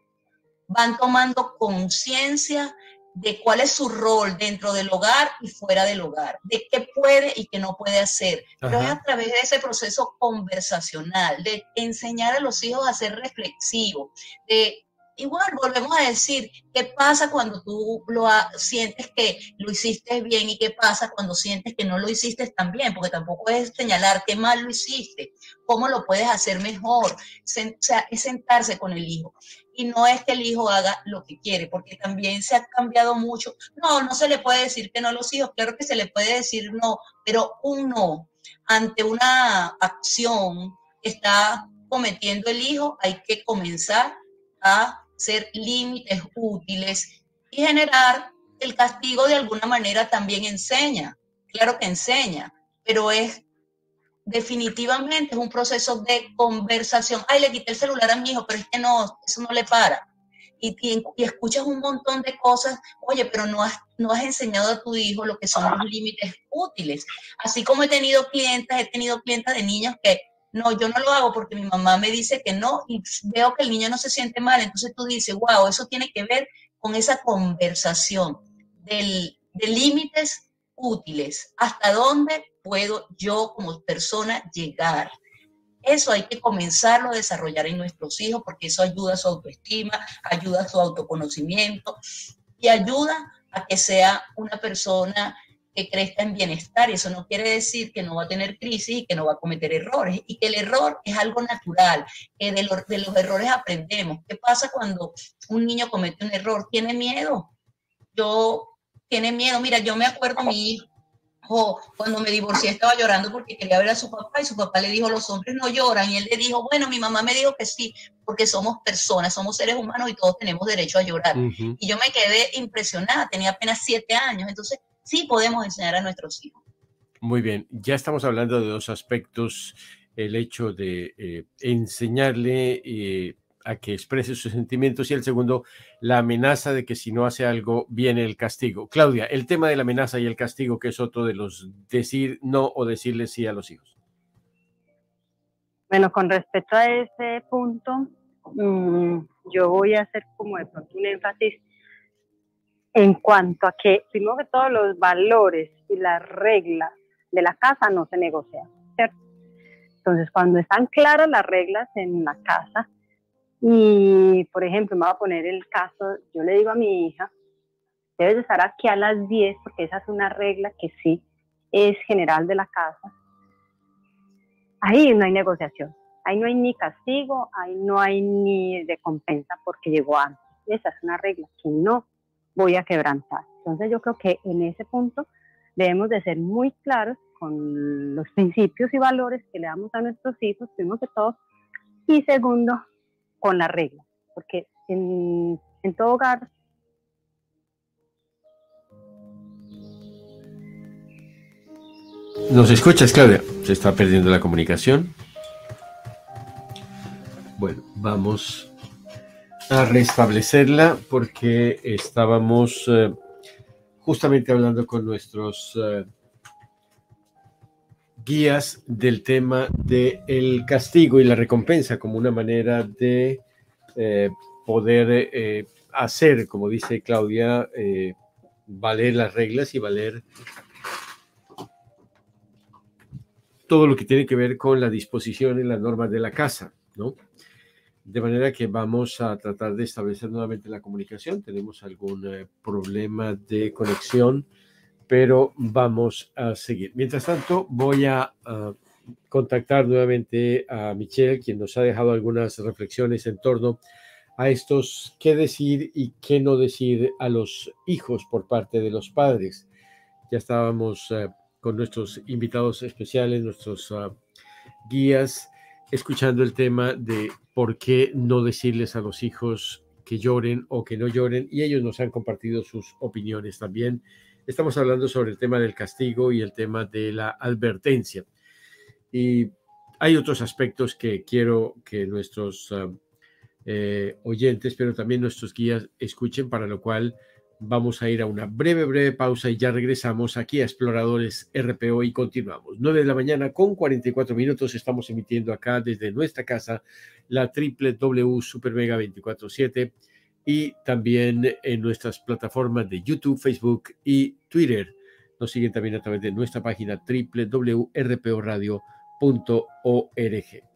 [SPEAKER 3] van tomando conciencia de cuál es su rol dentro del hogar y fuera del hogar, de qué puede y qué no puede hacer. Pero es a través de ese proceso conversacional, de enseñar a los hijos a ser reflexivos, de igual volvemos a decir, ¿qué pasa cuando tú lo sientes que lo hiciste bien y qué pasa cuando sientes que no lo hiciste tan bien? Porque tampoco es señalar qué mal lo hiciste, cómo lo puedes hacer mejor. o sea, es sentarse con el hijo. Y no es que el hijo haga lo que quiere, porque también se ha cambiado mucho. No, no se le puede decir que no a los hijos, claro que se le puede decir no, pero un no ante una acción que está cometiendo el hijo, hay que comenzar a ser límites útiles y generar el castigo de alguna manera también enseña. Claro que enseña, pero es definitivamente es un proceso de conversación. Ay, le quité el celular a mi hijo, pero es que no, eso no le para. Y, y, escuchas un montón de cosas, oye, pero no has, no has enseñado a tu hijo lo que son los límites útiles. Así como he tenido clientes, he tenido clientes de niños que no, yo no lo hago porque mi mamá me dice que no y veo que el niño no se siente mal. Entonces tú dices, wow, eso tiene que ver con esa conversación del, de límites útiles. ¿Hasta dónde puedo yo como persona llegar? Eso hay que comenzarlo a desarrollar en nuestros hijos porque eso ayuda a su autoestima, ayuda a su autoconocimiento y ayuda a que sea una persona que crezca en bienestar y eso no quiere decir que no va a tener crisis y que no va a cometer errores y que el error es algo natural, que de, de los errores aprendemos. ¿Qué pasa cuando un niño comete un error? Tiene miedo. Yo, tiene miedo. Mira, yo me acuerdo mi hijo, cuando me divorcié estaba llorando porque quería ver a su papá y su papá le dijo, los hombres no lloran. Y él le dijo, bueno, mi mamá me dijo que sí, porque somos personas, somos seres humanos y todos tenemos derecho a llorar. Y yo me quedé impresionada, tenía apenas siete años. Entonces, sí podemos enseñar a nuestros hijos.
[SPEAKER 2] Muy bien, ya estamos hablando de dos aspectos, el hecho de eh, enseñarle eh, a que exprese sus sentimientos y el segundo, la amenaza de que si no hace algo viene el castigo. Claudia, el tema de la amenaza y el castigo, que es otro de los decir no o decirle sí a los hijos.
[SPEAKER 8] Bueno, con respecto a ese punto, mm, yo voy a hacer como de pronto un énfasis en cuanto a que, primero que todos los valores y las reglas de la casa no se negocian, ¿cierto? Entonces, cuando están claras las reglas en la casa, y por ejemplo, me voy a poner el caso, yo le digo a mi hija, debes estar aquí a las 10, porque esa es una regla que sí es general de la casa. Ahí no hay negociación, ahí no hay ni castigo, ahí no hay ni recompensa porque llegó antes. Esa es una regla que no voy a quebrantar. Entonces yo creo que en ese punto debemos de ser muy claros con los principios y valores que le damos a nuestros hijos, primero que todo, y segundo, con la regla, porque en, en todo hogar
[SPEAKER 2] ¿Nos escuchas, Claudia? Se está perdiendo la comunicación. Bueno, vamos a restablecerla porque estábamos eh, justamente hablando con nuestros eh, guías del tema del el castigo y la recompensa como una manera de eh, poder hacer, como dice Claudia, valer las reglas y valer todo lo que tiene que ver con la disposición y las normas de la casa, ¿no? De manera que vamos a tratar de establecer nuevamente la comunicación. Tenemos algún eh, problema de conexión, pero vamos a seguir. Mientras tanto, voy a, contactar nuevamente a Michelle, quien nos ha dejado algunas reflexiones en torno a estos qué decir y qué no decir a los hijos por parte de los padres. Ya estábamos eh, con nuestros invitados especiales, nuestros uh, guías, escuchando el tema de por qué no decirles a los hijos que lloren o que no lloren y ellos nos han compartido sus opiniones también. Estamos hablando sobre el tema del castigo y el tema de la advertencia. Y hay otros aspectos que quiero que nuestros eh, oyentes, pero también nuestros guías escuchen, para lo cual vamos a ir a una breve, breve pausa y ya regresamos aquí a Exploradores RPO y continuamos. 9 de la mañana con 44 minutos estamos emitiendo acá desde nuestra casa la W Super Mega 24-7 y también en nuestras plataformas de YouTube, Facebook y Twitter. Nos siguen también a través de nuestra página www.rporadio.org.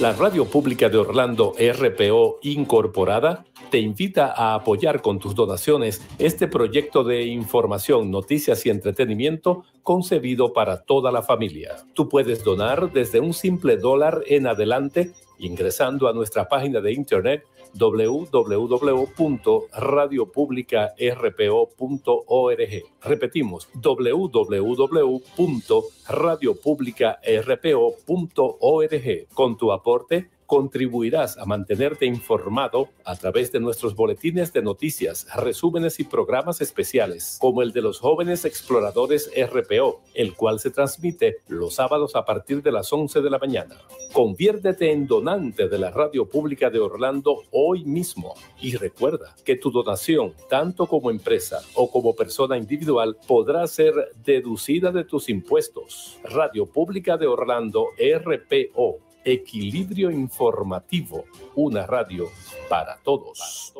[SPEAKER 1] La Radio Pública de Orlando RPO Incorporada te invita a apoyar con tus donaciones este proyecto de información, noticias y entretenimiento concebido para toda la familia. Tú puedes donar desde un simple dólar en adelante ingresando a nuestra página de internet www.radiopublicarpo.org. Repetimos, www.radiopublicarpo.org. Con tu aporte, contribuirás a mantenerte informado a través de nuestros boletines de noticias, resúmenes y programas especiales, como el de los jóvenes exploradores RPO, el cual se transmite los sábados a partir de las 11 de la mañana. Conviértete en donante de la Radio Pública de Orlando hoy mismo y recuerda que tu donación, tanto como empresa o como persona individual, podrá ser deducida de tus impuestos. Radio Pública de Orlando RPO Equilibrio Informativo, una radio para todos.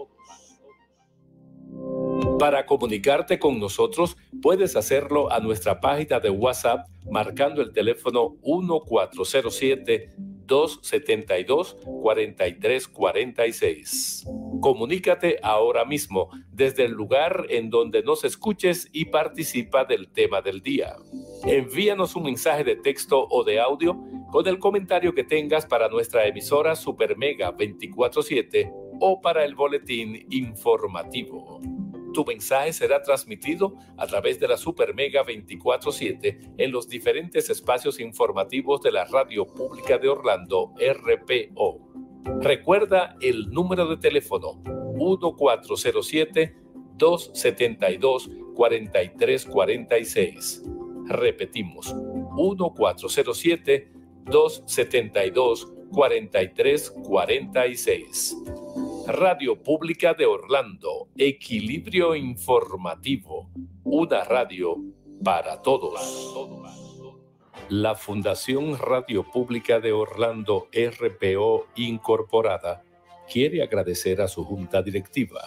[SPEAKER 1] Para comunicarte con nosotros, puedes hacerlo a nuestra página de WhatsApp marcando el teléfono 1407-272-4346. Comunícate ahora mismo desde el lugar en donde nos escuches y participa del tema del día. Envíanos un mensaje de texto o de audio con el comentario que tengas para nuestra emisora Super Mega 24/7 o para el boletín informativo. Tu mensaje será transmitido a través de la Super Mega 24/7 en los diferentes espacios informativos de la Radio Pública de Orlando, RPO. Recuerda el número de teléfono 1407 272 4346 Repetimos, 1407-272-4346. Radio Pública de Orlando, Equilibrio Informativo, una radio para todos. La Fundación Radio Pública de Orlando RPO Incorporada quiere agradecer a su junta directiva,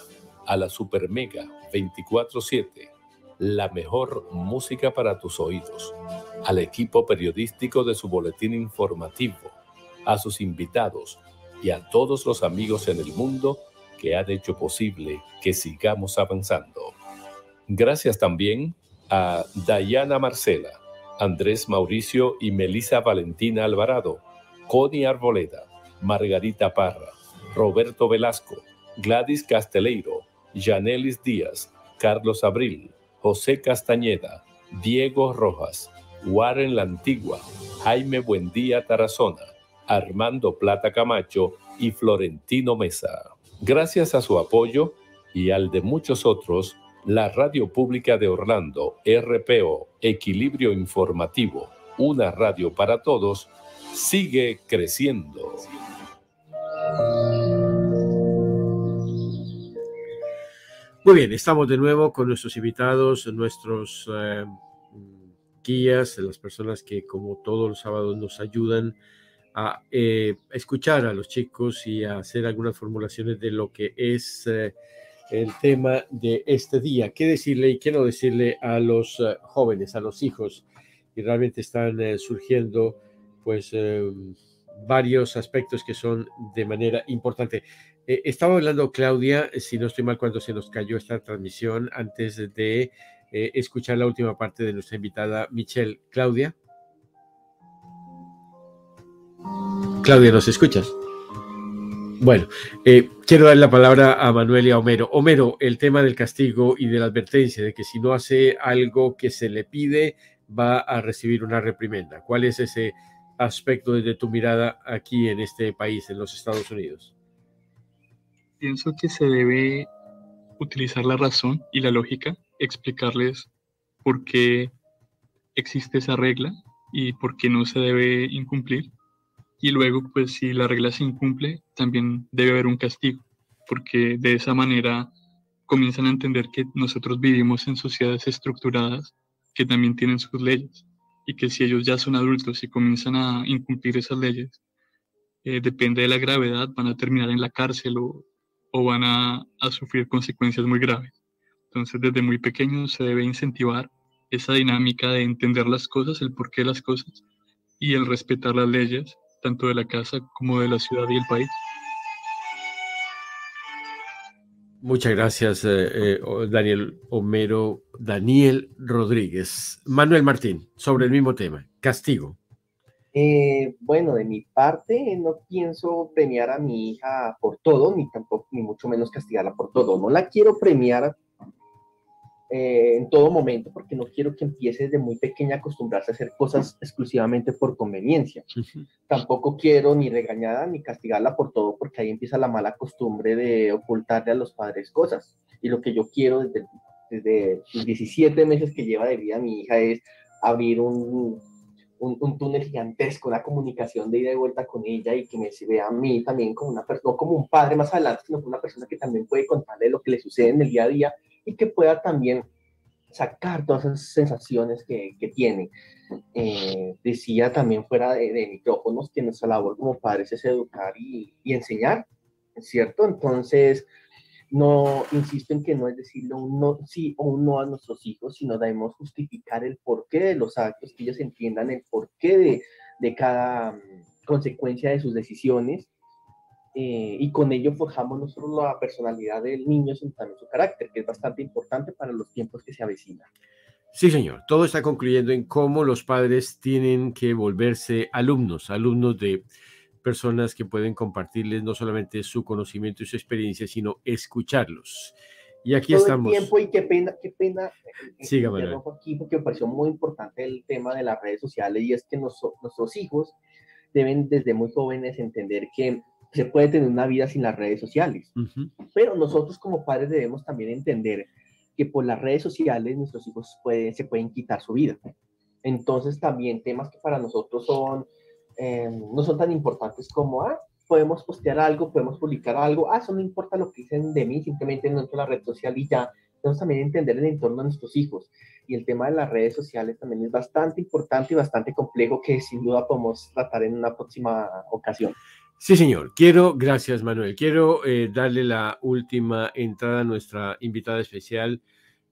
[SPEAKER 1] a la Supermega 247 la mejor música para tus oídos, al equipo periodístico de su boletín informativo, a sus invitados y a todos los amigos en el mundo que han hecho posible que sigamos avanzando. Gracias también a Dayana Marcela, Andrés Mauricio y Melisa Valentina Alvarado, Connie Arboleda, Margarita Parra, Roberto Velasco, Gladys Casteleiro, Janelis Díaz, Carlos Abril, José Castañeda, Diego Rojas, Warren La Antigua, Jaime Buendía Tarazona, Armando Plata Camacho y Florentino Mesa. Gracias a su apoyo y al de muchos otros, la Radio Pública de Orlando, RPO, Equilibrio Informativo, una radio para todos, sigue creciendo.
[SPEAKER 2] Muy bien, estamos de nuevo con nuestros invitados, nuestros eh, guías, las personas que como todos los sábados nos ayudan a eh, escuchar a los chicos y a hacer algunas formulaciones de lo que es eh, el tema de este día. ¿Qué decirle y qué no decirle a los eh, jóvenes, a los hijos? Y realmente están eh, surgiendo, pues, varios aspectos que son de manera importante. Eh, estaba hablando Claudia, si no estoy mal, cuando se nos cayó esta transmisión, antes de escuchar la última parte de nuestra invitada Michelle. Claudia. Claudia, ¿nos escuchas? Bueno, eh, quiero dar la palabra a Manuel y a Homero. Homero, el tema del castigo y de la advertencia de que si no hace algo que se le pide, va a recibir una reprimenda. ¿Cuál es ese aspecto desde tu mirada aquí en este país, en los Estados Unidos?
[SPEAKER 6] Pienso que se debe utilizar la razón y la lógica, explicarles por qué existe esa regla y por qué no se debe incumplir. Y luego, pues si la regla se incumple, también debe haber un castigo, porque de esa manera comienzan a entender que nosotros vivimos en sociedades estructuradas que también tienen sus leyes y que si ellos ya son adultos y comienzan a incumplir esas leyes, eh, depende de la gravedad, van a terminar en la cárcel o, o van a, a, sufrir consecuencias muy graves. Entonces, desde muy pequeños se debe incentivar esa dinámica de entender las cosas, el porqué de las cosas y el respetar las leyes tanto de la casa como de la ciudad y el país.
[SPEAKER 2] Muchas gracias, eh, eh, Daniel Homero, Daniel Rodríguez. Manuel Martín, sobre el mismo tema, castigo.
[SPEAKER 5] Eh, bueno, de mi parte, no pienso premiar a mi hija por todo, ni tampoco, ni mucho menos castigarla por todo. No la quiero premiar eh, en todo momento, porque no quiero que empiece desde muy pequeña a acostumbrarse a hacer cosas exclusivamente por conveniencia. Tampoco quiero ni regañarla ni castigarla por todo, porque ahí empieza la mala costumbre de ocultarle a los padres cosas. Y lo que yo quiero desde, desde los 17 meses que lleva de vida mi hija es abrir un, un, túnel gigantesco, una comunicación de ida y vuelta con ella y que me vea a mí también como una persona, no como un padre más adelante, sino como una persona que también puede contarle lo que le sucede en el día a día y que pueda también sacar todas esas sensaciones que, que tiene. Eh, decía también fuera de, micrófonos que nuestra labor como padres es educar y, y enseñar, ¿cierto? Entonces, no insisto en que no es decirle un no, sí o un no a nuestros hijos, sino debemos justificar el porqué de los actos, que ellos entiendan el porqué de, de cada mm, consecuencia de sus decisiones eh, y con ello forjamos no solo la personalidad del niño, también su carácter, que es bastante importante para los tiempos que se avecinan.
[SPEAKER 2] Sí, señor. Todo está concluyendo en cómo los padres tienen que volverse alumnos, alumnos de personas que pueden compartirles no solamente su conocimiento y su experiencia, sino escucharlos. Y aquí
[SPEAKER 5] Todo
[SPEAKER 2] estamos.
[SPEAKER 5] El tiempo y qué pena, qué pena.
[SPEAKER 2] Eh, Siga, Manuel.
[SPEAKER 5] aquí porque me pareció muy importante el tema de las redes sociales y es que nos, nuestros hijos deben desde muy jóvenes entender que se puede tener una vida sin las redes sociales. Pero nosotros como padres debemos también entender que por las redes sociales nuestros hijos pueden, se pueden quitar su vida. Entonces también temas que para nosotros son, eh, no son tan importantes como, ah, podemos postear algo, podemos publicar algo, ah, eso no importa lo que dicen de mí, simplemente no entro a la red social y ya. Debemos también entender el entorno de nuestros hijos. Y el tema de las redes sociales también es bastante importante y bastante complejo que sin duda podemos tratar en una próxima ocasión.
[SPEAKER 2] Sí, señor. Quiero, gracias Manuel, quiero eh, darle la última entrada a nuestra invitada especial,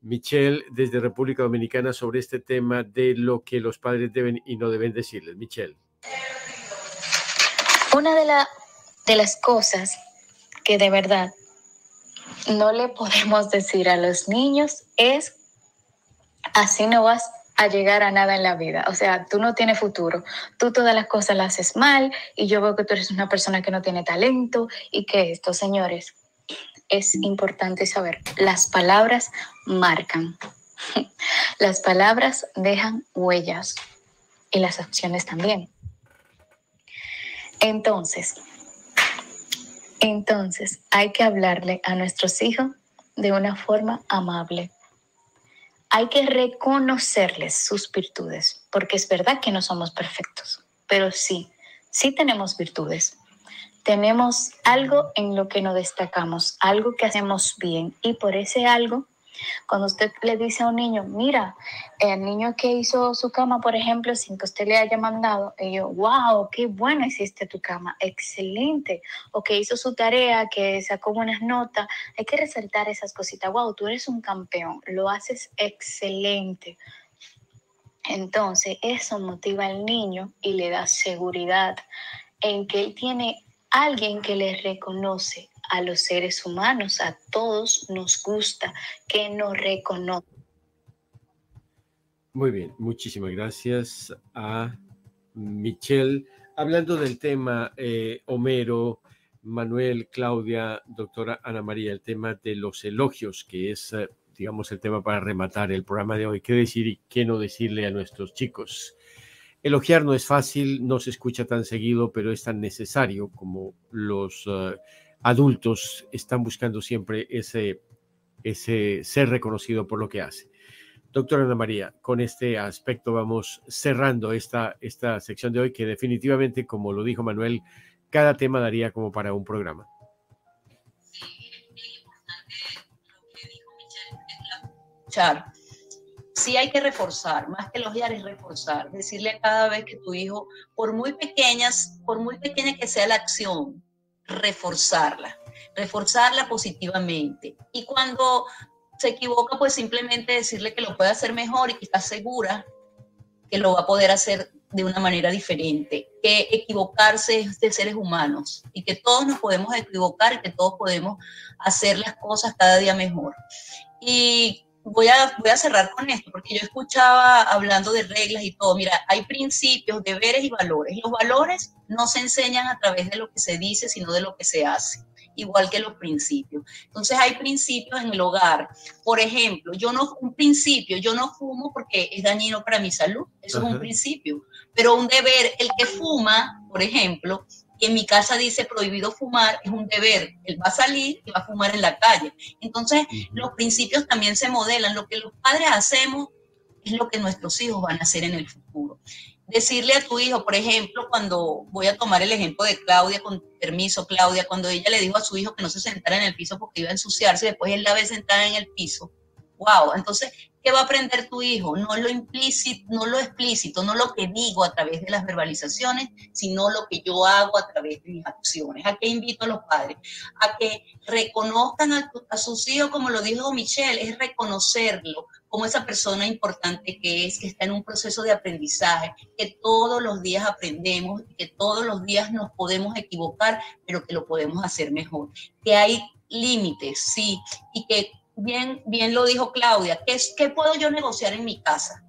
[SPEAKER 2] Michelle, desde República Dominicana, sobre este tema de lo que los padres deben y no deben decirles. Michelle.
[SPEAKER 7] Una de, la, de las cosas que de verdad no le podemos decir a los niños es, así no vas a llegar a nada en la vida. O sea, tú no tienes futuro. Tú todas las cosas las haces mal y yo veo que tú eres una persona que no tiene talento y que esto, señores, es importante saber. Las palabras marcan. Las palabras dejan huellas y las acciones también. Entonces, entonces hay que hablarle a nuestros hijos de una forma amable hay que reconocerles sus virtudes, porque es verdad que no somos perfectos, pero sí, sí tenemos virtudes. Tenemos algo en lo que nos destacamos, algo que hacemos bien y por ese algo Cuando usted le dice a un niño, mira, el niño que hizo su cama, por ejemplo, sin que usted le haya mandado, y yo, wow, qué bueno hiciste tu cama, excelente. O que hizo su tarea, que sacó buenas notas, hay que resaltar esas cositas. Wow, tú eres un campeón, lo haces excelente. Entonces, eso motiva al niño y le da seguridad en que él tiene alguien que le reconoce a los seres humanos, a todos nos gusta que nos reconozca.
[SPEAKER 2] Muy bien, muchísimas gracias a Michelle. Hablando del tema, eh, Homero, Manuel, Claudia, doctora Ana María, el tema de los elogios, que es, eh, digamos, el tema para rematar el programa de hoy. ¿Qué decir y qué no decirle a nuestros chicos? Elogiar no es fácil, no se escucha tan seguido, pero es tan necesario como los uh, adultos están buscando siempre ese, ese ser reconocido por lo que hace. Doctora Ana María, con este aspecto vamos cerrando esta, esta sección de hoy que definitivamente, como lo dijo Manuel, cada tema daría como para un programa. Sí,
[SPEAKER 3] hay que reforzar, más que elogiar es reforzar, decirle cada vez que tu hijo, por muy pequeñas, por muy pequeña que sea la acción, reforzarla, reforzarla positivamente. Y cuando se equivoca, pues simplemente decirle que lo puede hacer mejor y que está segura que lo va a poder hacer de una manera diferente, que equivocarse es de seres humanos y que todos nos podemos equivocar y que todos podemos hacer las cosas cada día mejor. Y voy a, voy a cerrar con esto, porque yo escuchaba hablando de reglas y todo. Mira, hay principios, deberes y valores. Los valores no se enseñan a través de lo que se dice, sino de lo que se hace, igual que los principios. Entonces hay principios en el hogar. Por ejemplo, yo no, un principio, yo no fumo porque es dañino para mi salud, eso es un principio. Pero un deber, el que fuma, por ejemplo, en mi casa dice prohibido fumar, es un deber. Él va a salir y va a fumar en la calle. Entonces, los principios también se modelan. Lo que los padres hacemos es lo que nuestros hijos van a hacer en el futuro. Decirle a tu hijo, por ejemplo, cuando voy a tomar el ejemplo de Claudia, con permiso, Claudia, cuando ella le dijo a su hijo que no se sentara en el piso porque iba a ensuciarse, después él la ve sentada en el piso. Wow, entonces ¿Qué va a aprender tu hijo? No lo implícito, no lo explícito, no lo que digo a través de las verbalizaciones, sino lo que yo hago a través de mis acciones. ¿A qué invito a los padres? A que reconozcan a, a sus hijos, como lo dijo Michelle, es reconocerlo como esa persona importante que es, que está en un proceso de aprendizaje, que todos los días aprendemos, que todos los días nos podemos equivocar, pero que lo podemos hacer mejor. Que hay límites, sí, y que bien, bien lo dijo Claudia, ¿qué, ¿qué puedo yo negociar en mi casa?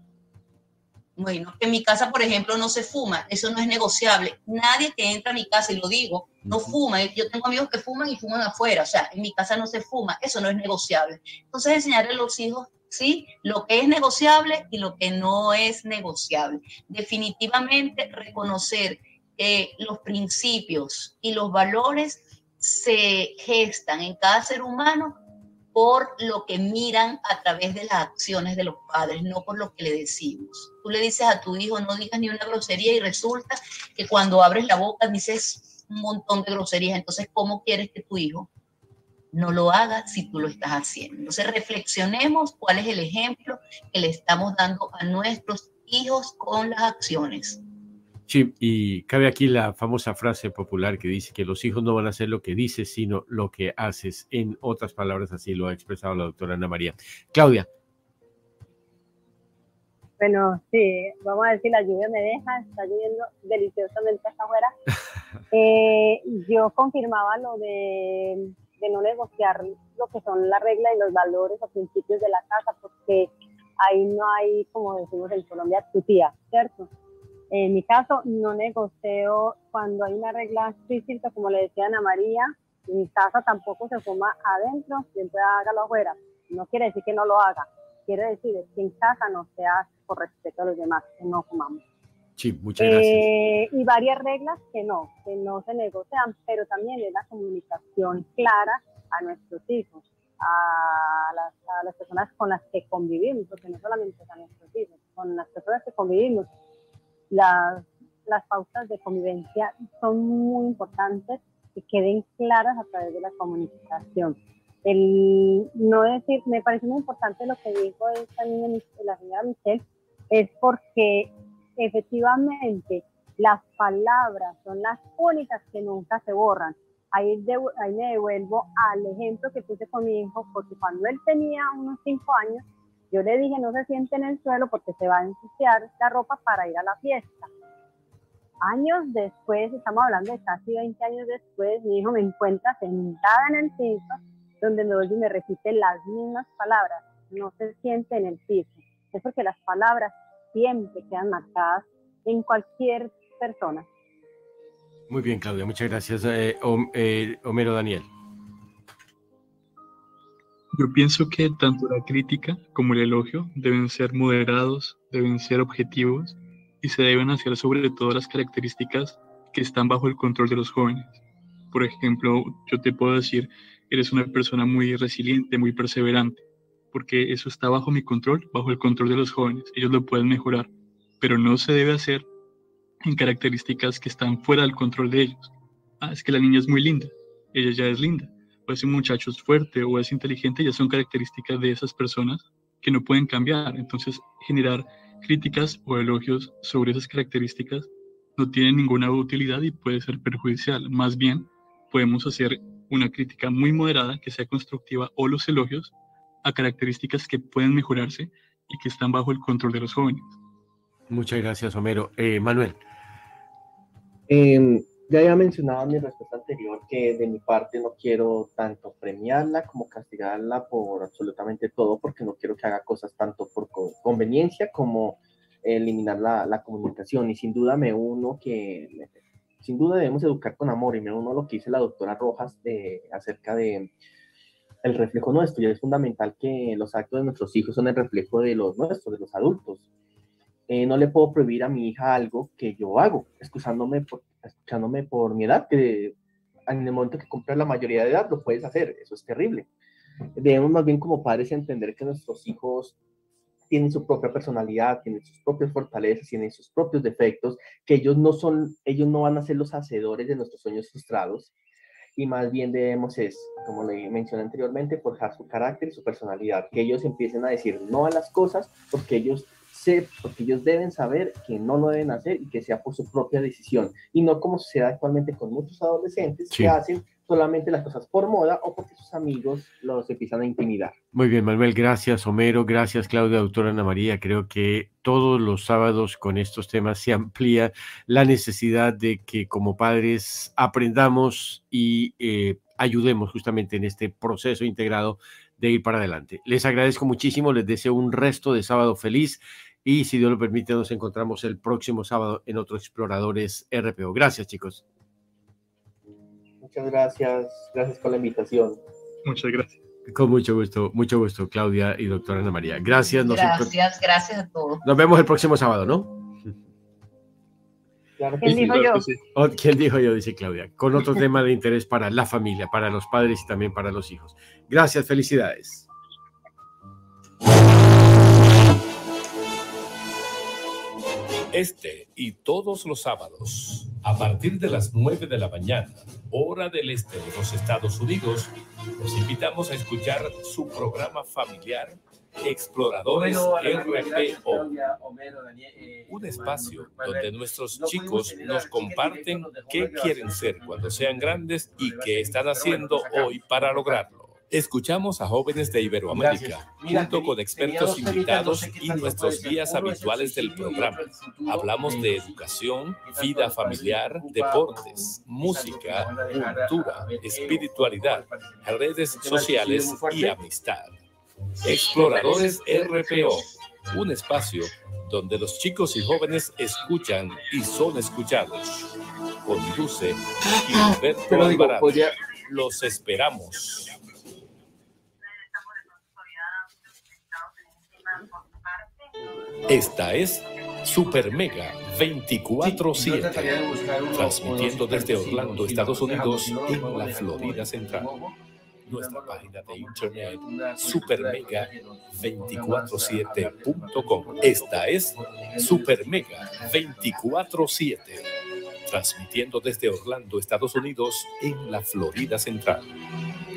[SPEAKER 3] Bueno, que en mi casa, por ejemplo, no se fuma, eso no es negociable. Nadie que entra a mi casa, y lo digo, no fuma. Yo tengo amigos que fuman y fuman afuera, o sea, en mi casa no se fuma, eso no es negociable. Entonces, enseñarle a los hijos, sí, lo que es negociable y lo que no es negociable. Definitivamente reconocer que los principios y los valores se gestan en cada ser humano por lo que miran a través de las acciones de los padres, no por lo que le decimos. Tú le dices a tu hijo, no digas ni una grosería y resulta que cuando abres la boca dices un montón de groserías. Entonces, ¿cómo quieres que tu hijo no lo haga si tú lo estás haciendo? Entonces, reflexionemos cuál es el ejemplo que le estamos dando a nuestros hijos con las acciones.
[SPEAKER 2] Sí, y cabe aquí la famosa frase popular que dice que los hijos no van a hacer lo que dices, sino lo que haces. En otras palabras, así lo ha expresado la doctora Ana María. Claudia.
[SPEAKER 8] Bueno, sí, vamos a decir, la lluvia me deja, está lloviendo deliciosamente hasta afuera. Eh, yo confirmaba lo de, de no negociar lo que son las reglas y los valores o principios de la casa, porque ahí no hay, como decimos en Colombia, tía, ¿cierto? En mi caso, no negocio cuando hay una regla explícita, como le decía Ana María, mi casa tampoco se fuma adentro, siempre hágalo afuera. No quiere decir que no lo haga, quiere decir que en casa no se hace por respeto a los demás, que no fumamos.
[SPEAKER 2] Sí, muchas gracias.
[SPEAKER 8] Eh, y varias reglas que no, que no se negocian, pero también es la comunicación clara a nuestros hijos, a las, a las personas con las que convivimos, porque no solamente a nuestros hijos, con las personas que convivimos, las, las pautas de convivencia son muy importantes que queden claras a través de la comunicación.
[SPEAKER 4] El no decir, me parece muy importante lo que dijo esta niña, la señora Michelle, es porque efectivamente las palabras son las únicas que nunca se borran. Ahí, ahí me devuelvo al ejemplo que puse con mi hijo, porque cuando él tenía unos cinco años, yo le dije no se siente en el suelo porque se va a ensuciar la ropa para ir a la fiesta. Años después, estamos hablando de casi 20 años después, mi hijo me encuentra sentada en el piso, donde me vuelve y me repite las mismas palabras, no se siente en el piso. Es porque las palabras siempre quedan marcadas en cualquier persona.
[SPEAKER 2] Muy bien, Claudia, muchas gracias. Eh, eh, Homero Daniel.
[SPEAKER 6] Yo pienso que tanto la crítica como el elogio deben ser moderados, deben ser objetivos y se deben hacer sobre todo las características que están bajo el control de los jóvenes. Por ejemplo, yo te puedo decir, eres una persona muy resiliente, muy perseverante, porque eso está bajo mi control, bajo el control de los jóvenes. Ellos lo pueden mejorar, pero no se debe hacer en características que están fuera del control de ellos. Ah, es que la niña es muy linda, ella ya es linda, o ese muchacho es fuerte o es inteligente, ya son características de esas personas que no pueden cambiar. Entonces, generar críticas o elogios sobre esas características no tiene ninguna utilidad y puede ser perjudicial. Más bien, podemos hacer una crítica muy moderada que sea constructiva o los elogios a características que pueden mejorarse y que están bajo el control de los jóvenes.
[SPEAKER 2] Muchas gracias, Homero. Eh, Manuel.
[SPEAKER 5] Ya había mencionado en mi respuesta anterior que de mi parte no quiero tanto premiarla como castigarla por absolutamente todo, porque no quiero que haga cosas tanto por conveniencia como eliminar la, comunicación. Y sin duda me uno que, sin duda debemos educar con amor, y me uno a lo que dice la doctora Rojas de, acerca de el reflejo nuestro, y es fundamental que los actos de nuestros hijos son el reflejo de los nuestros, de los adultos. Eh, no le puedo prohibir a mi hija algo que yo hago, excusándome por, escuchándome por mi edad, que en el momento que compras la mayoría de edad lo puedes hacer, eso es terrible. Debemos más bien como padres entender que nuestros hijos tienen su propia personalidad, tienen sus propias fortalezas, tienen sus propios defectos, que ellos no son, ellos no van a ser los hacedores de nuestros sueños frustrados, y más bien debemos es, como le mencioné anteriormente, forjar su carácter y su personalidad, que ellos empiecen a decir no a las cosas porque ellos porque ellos deben saber que no lo deben hacer y que sea por su propia decisión y no como se da actualmente con muchos adolescentes que hacen solamente las cosas por moda o porque sus amigos los empiezan a intimidar.
[SPEAKER 2] Muy bien, Manuel, gracias Homero, gracias Claudia, doctora Ana María. Creo que todos los sábados con estos temas se amplía la necesidad de que como padres aprendamos y eh, ayudemos justamente en este proceso integrado de ir para adelante. Les agradezco muchísimo, les deseo un resto de sábado feliz y si Dios lo permite nos encontramos el próximo sábado en otro Exploradores RPO. Gracias chicos.
[SPEAKER 5] Muchas gracias, gracias por la invitación.
[SPEAKER 6] Muchas gracias.
[SPEAKER 2] Con mucho gusto, mucho gusto, Claudia y doctora Ana María. Gracias.
[SPEAKER 3] gracias, gracias a todos.
[SPEAKER 2] Nos vemos el próximo sábado, ¿no?
[SPEAKER 4] ¿Quién dijo yo?
[SPEAKER 2] Oh, ¿Quién dijo yo? Dice Claudia. Con otro tema de interés para la familia, para los padres y también para los hijos. Gracias, felicidades.
[SPEAKER 1] Este y todos los sábados, a partir de las 9 de la mañana, hora del este de los Estados Unidos, los invitamos a escuchar su programa familiar Exploradores RPO, un espacio donde nuestros chicos nos comparten qué quieren ser cuando sean grandes y qué están haciendo hoy para lograrlo. Escuchamos a jóvenes de Iberoamérica, junto con expertos invitados y nuestros guías habituales del programa. Hablamos de educación, vida familiar, deportes, música, cultura, espiritualidad, redes sociales y amistad. Exploradores RPO, un espacio donde los chicos y jóvenes escuchan y son escuchados. Conduce Gilberto Alvarado. Los esperamos. Esta es Super Mega 24-7, transmitiendo desde Orlando, Estados Unidos, en la Florida Central. Nuestra página de internet supermega247.com. Esta es Super Mega 24-7, transmitiendo desde Orlando, Estados Unidos, en la Florida Central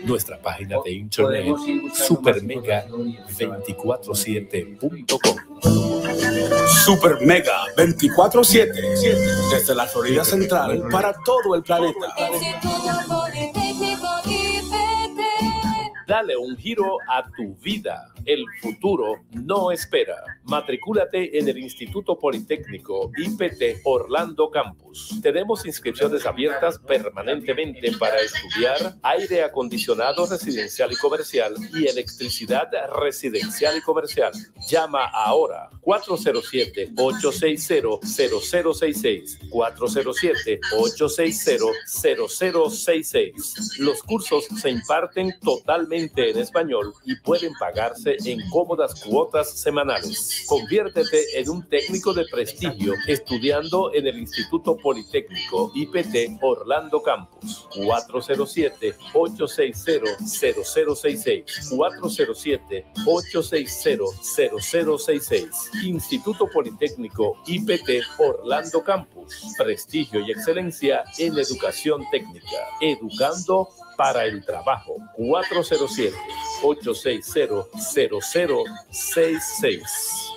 [SPEAKER 1] Nuestra página de internet supermega247.com.
[SPEAKER 9] Super Mega 24-7, desde la Florida Central para todo el planeta.
[SPEAKER 1] Dale un giro a tu vida. El futuro no espera. Matricúlate en el Instituto Politécnico IPT Orlando Campus. Tenemos inscripciones abiertas permanentemente para estudiar aire acondicionado residencial y comercial y electricidad residencial y comercial. Llama ahora 407-860-0066. 407-860-0066. Los cursos se imparten totalmente en español y pueden pagarse en cómodas cuotas semanales. Conviértete en un técnico de prestigio estudiando en el Instituto Politécnico IPT Orlando Campus. 407-860-0066. 407-860-0066. Instituto Politécnico IPT Orlando Campus. Prestigio y excelencia en educación técnica. Educando para el trabajo. 407-860-0066.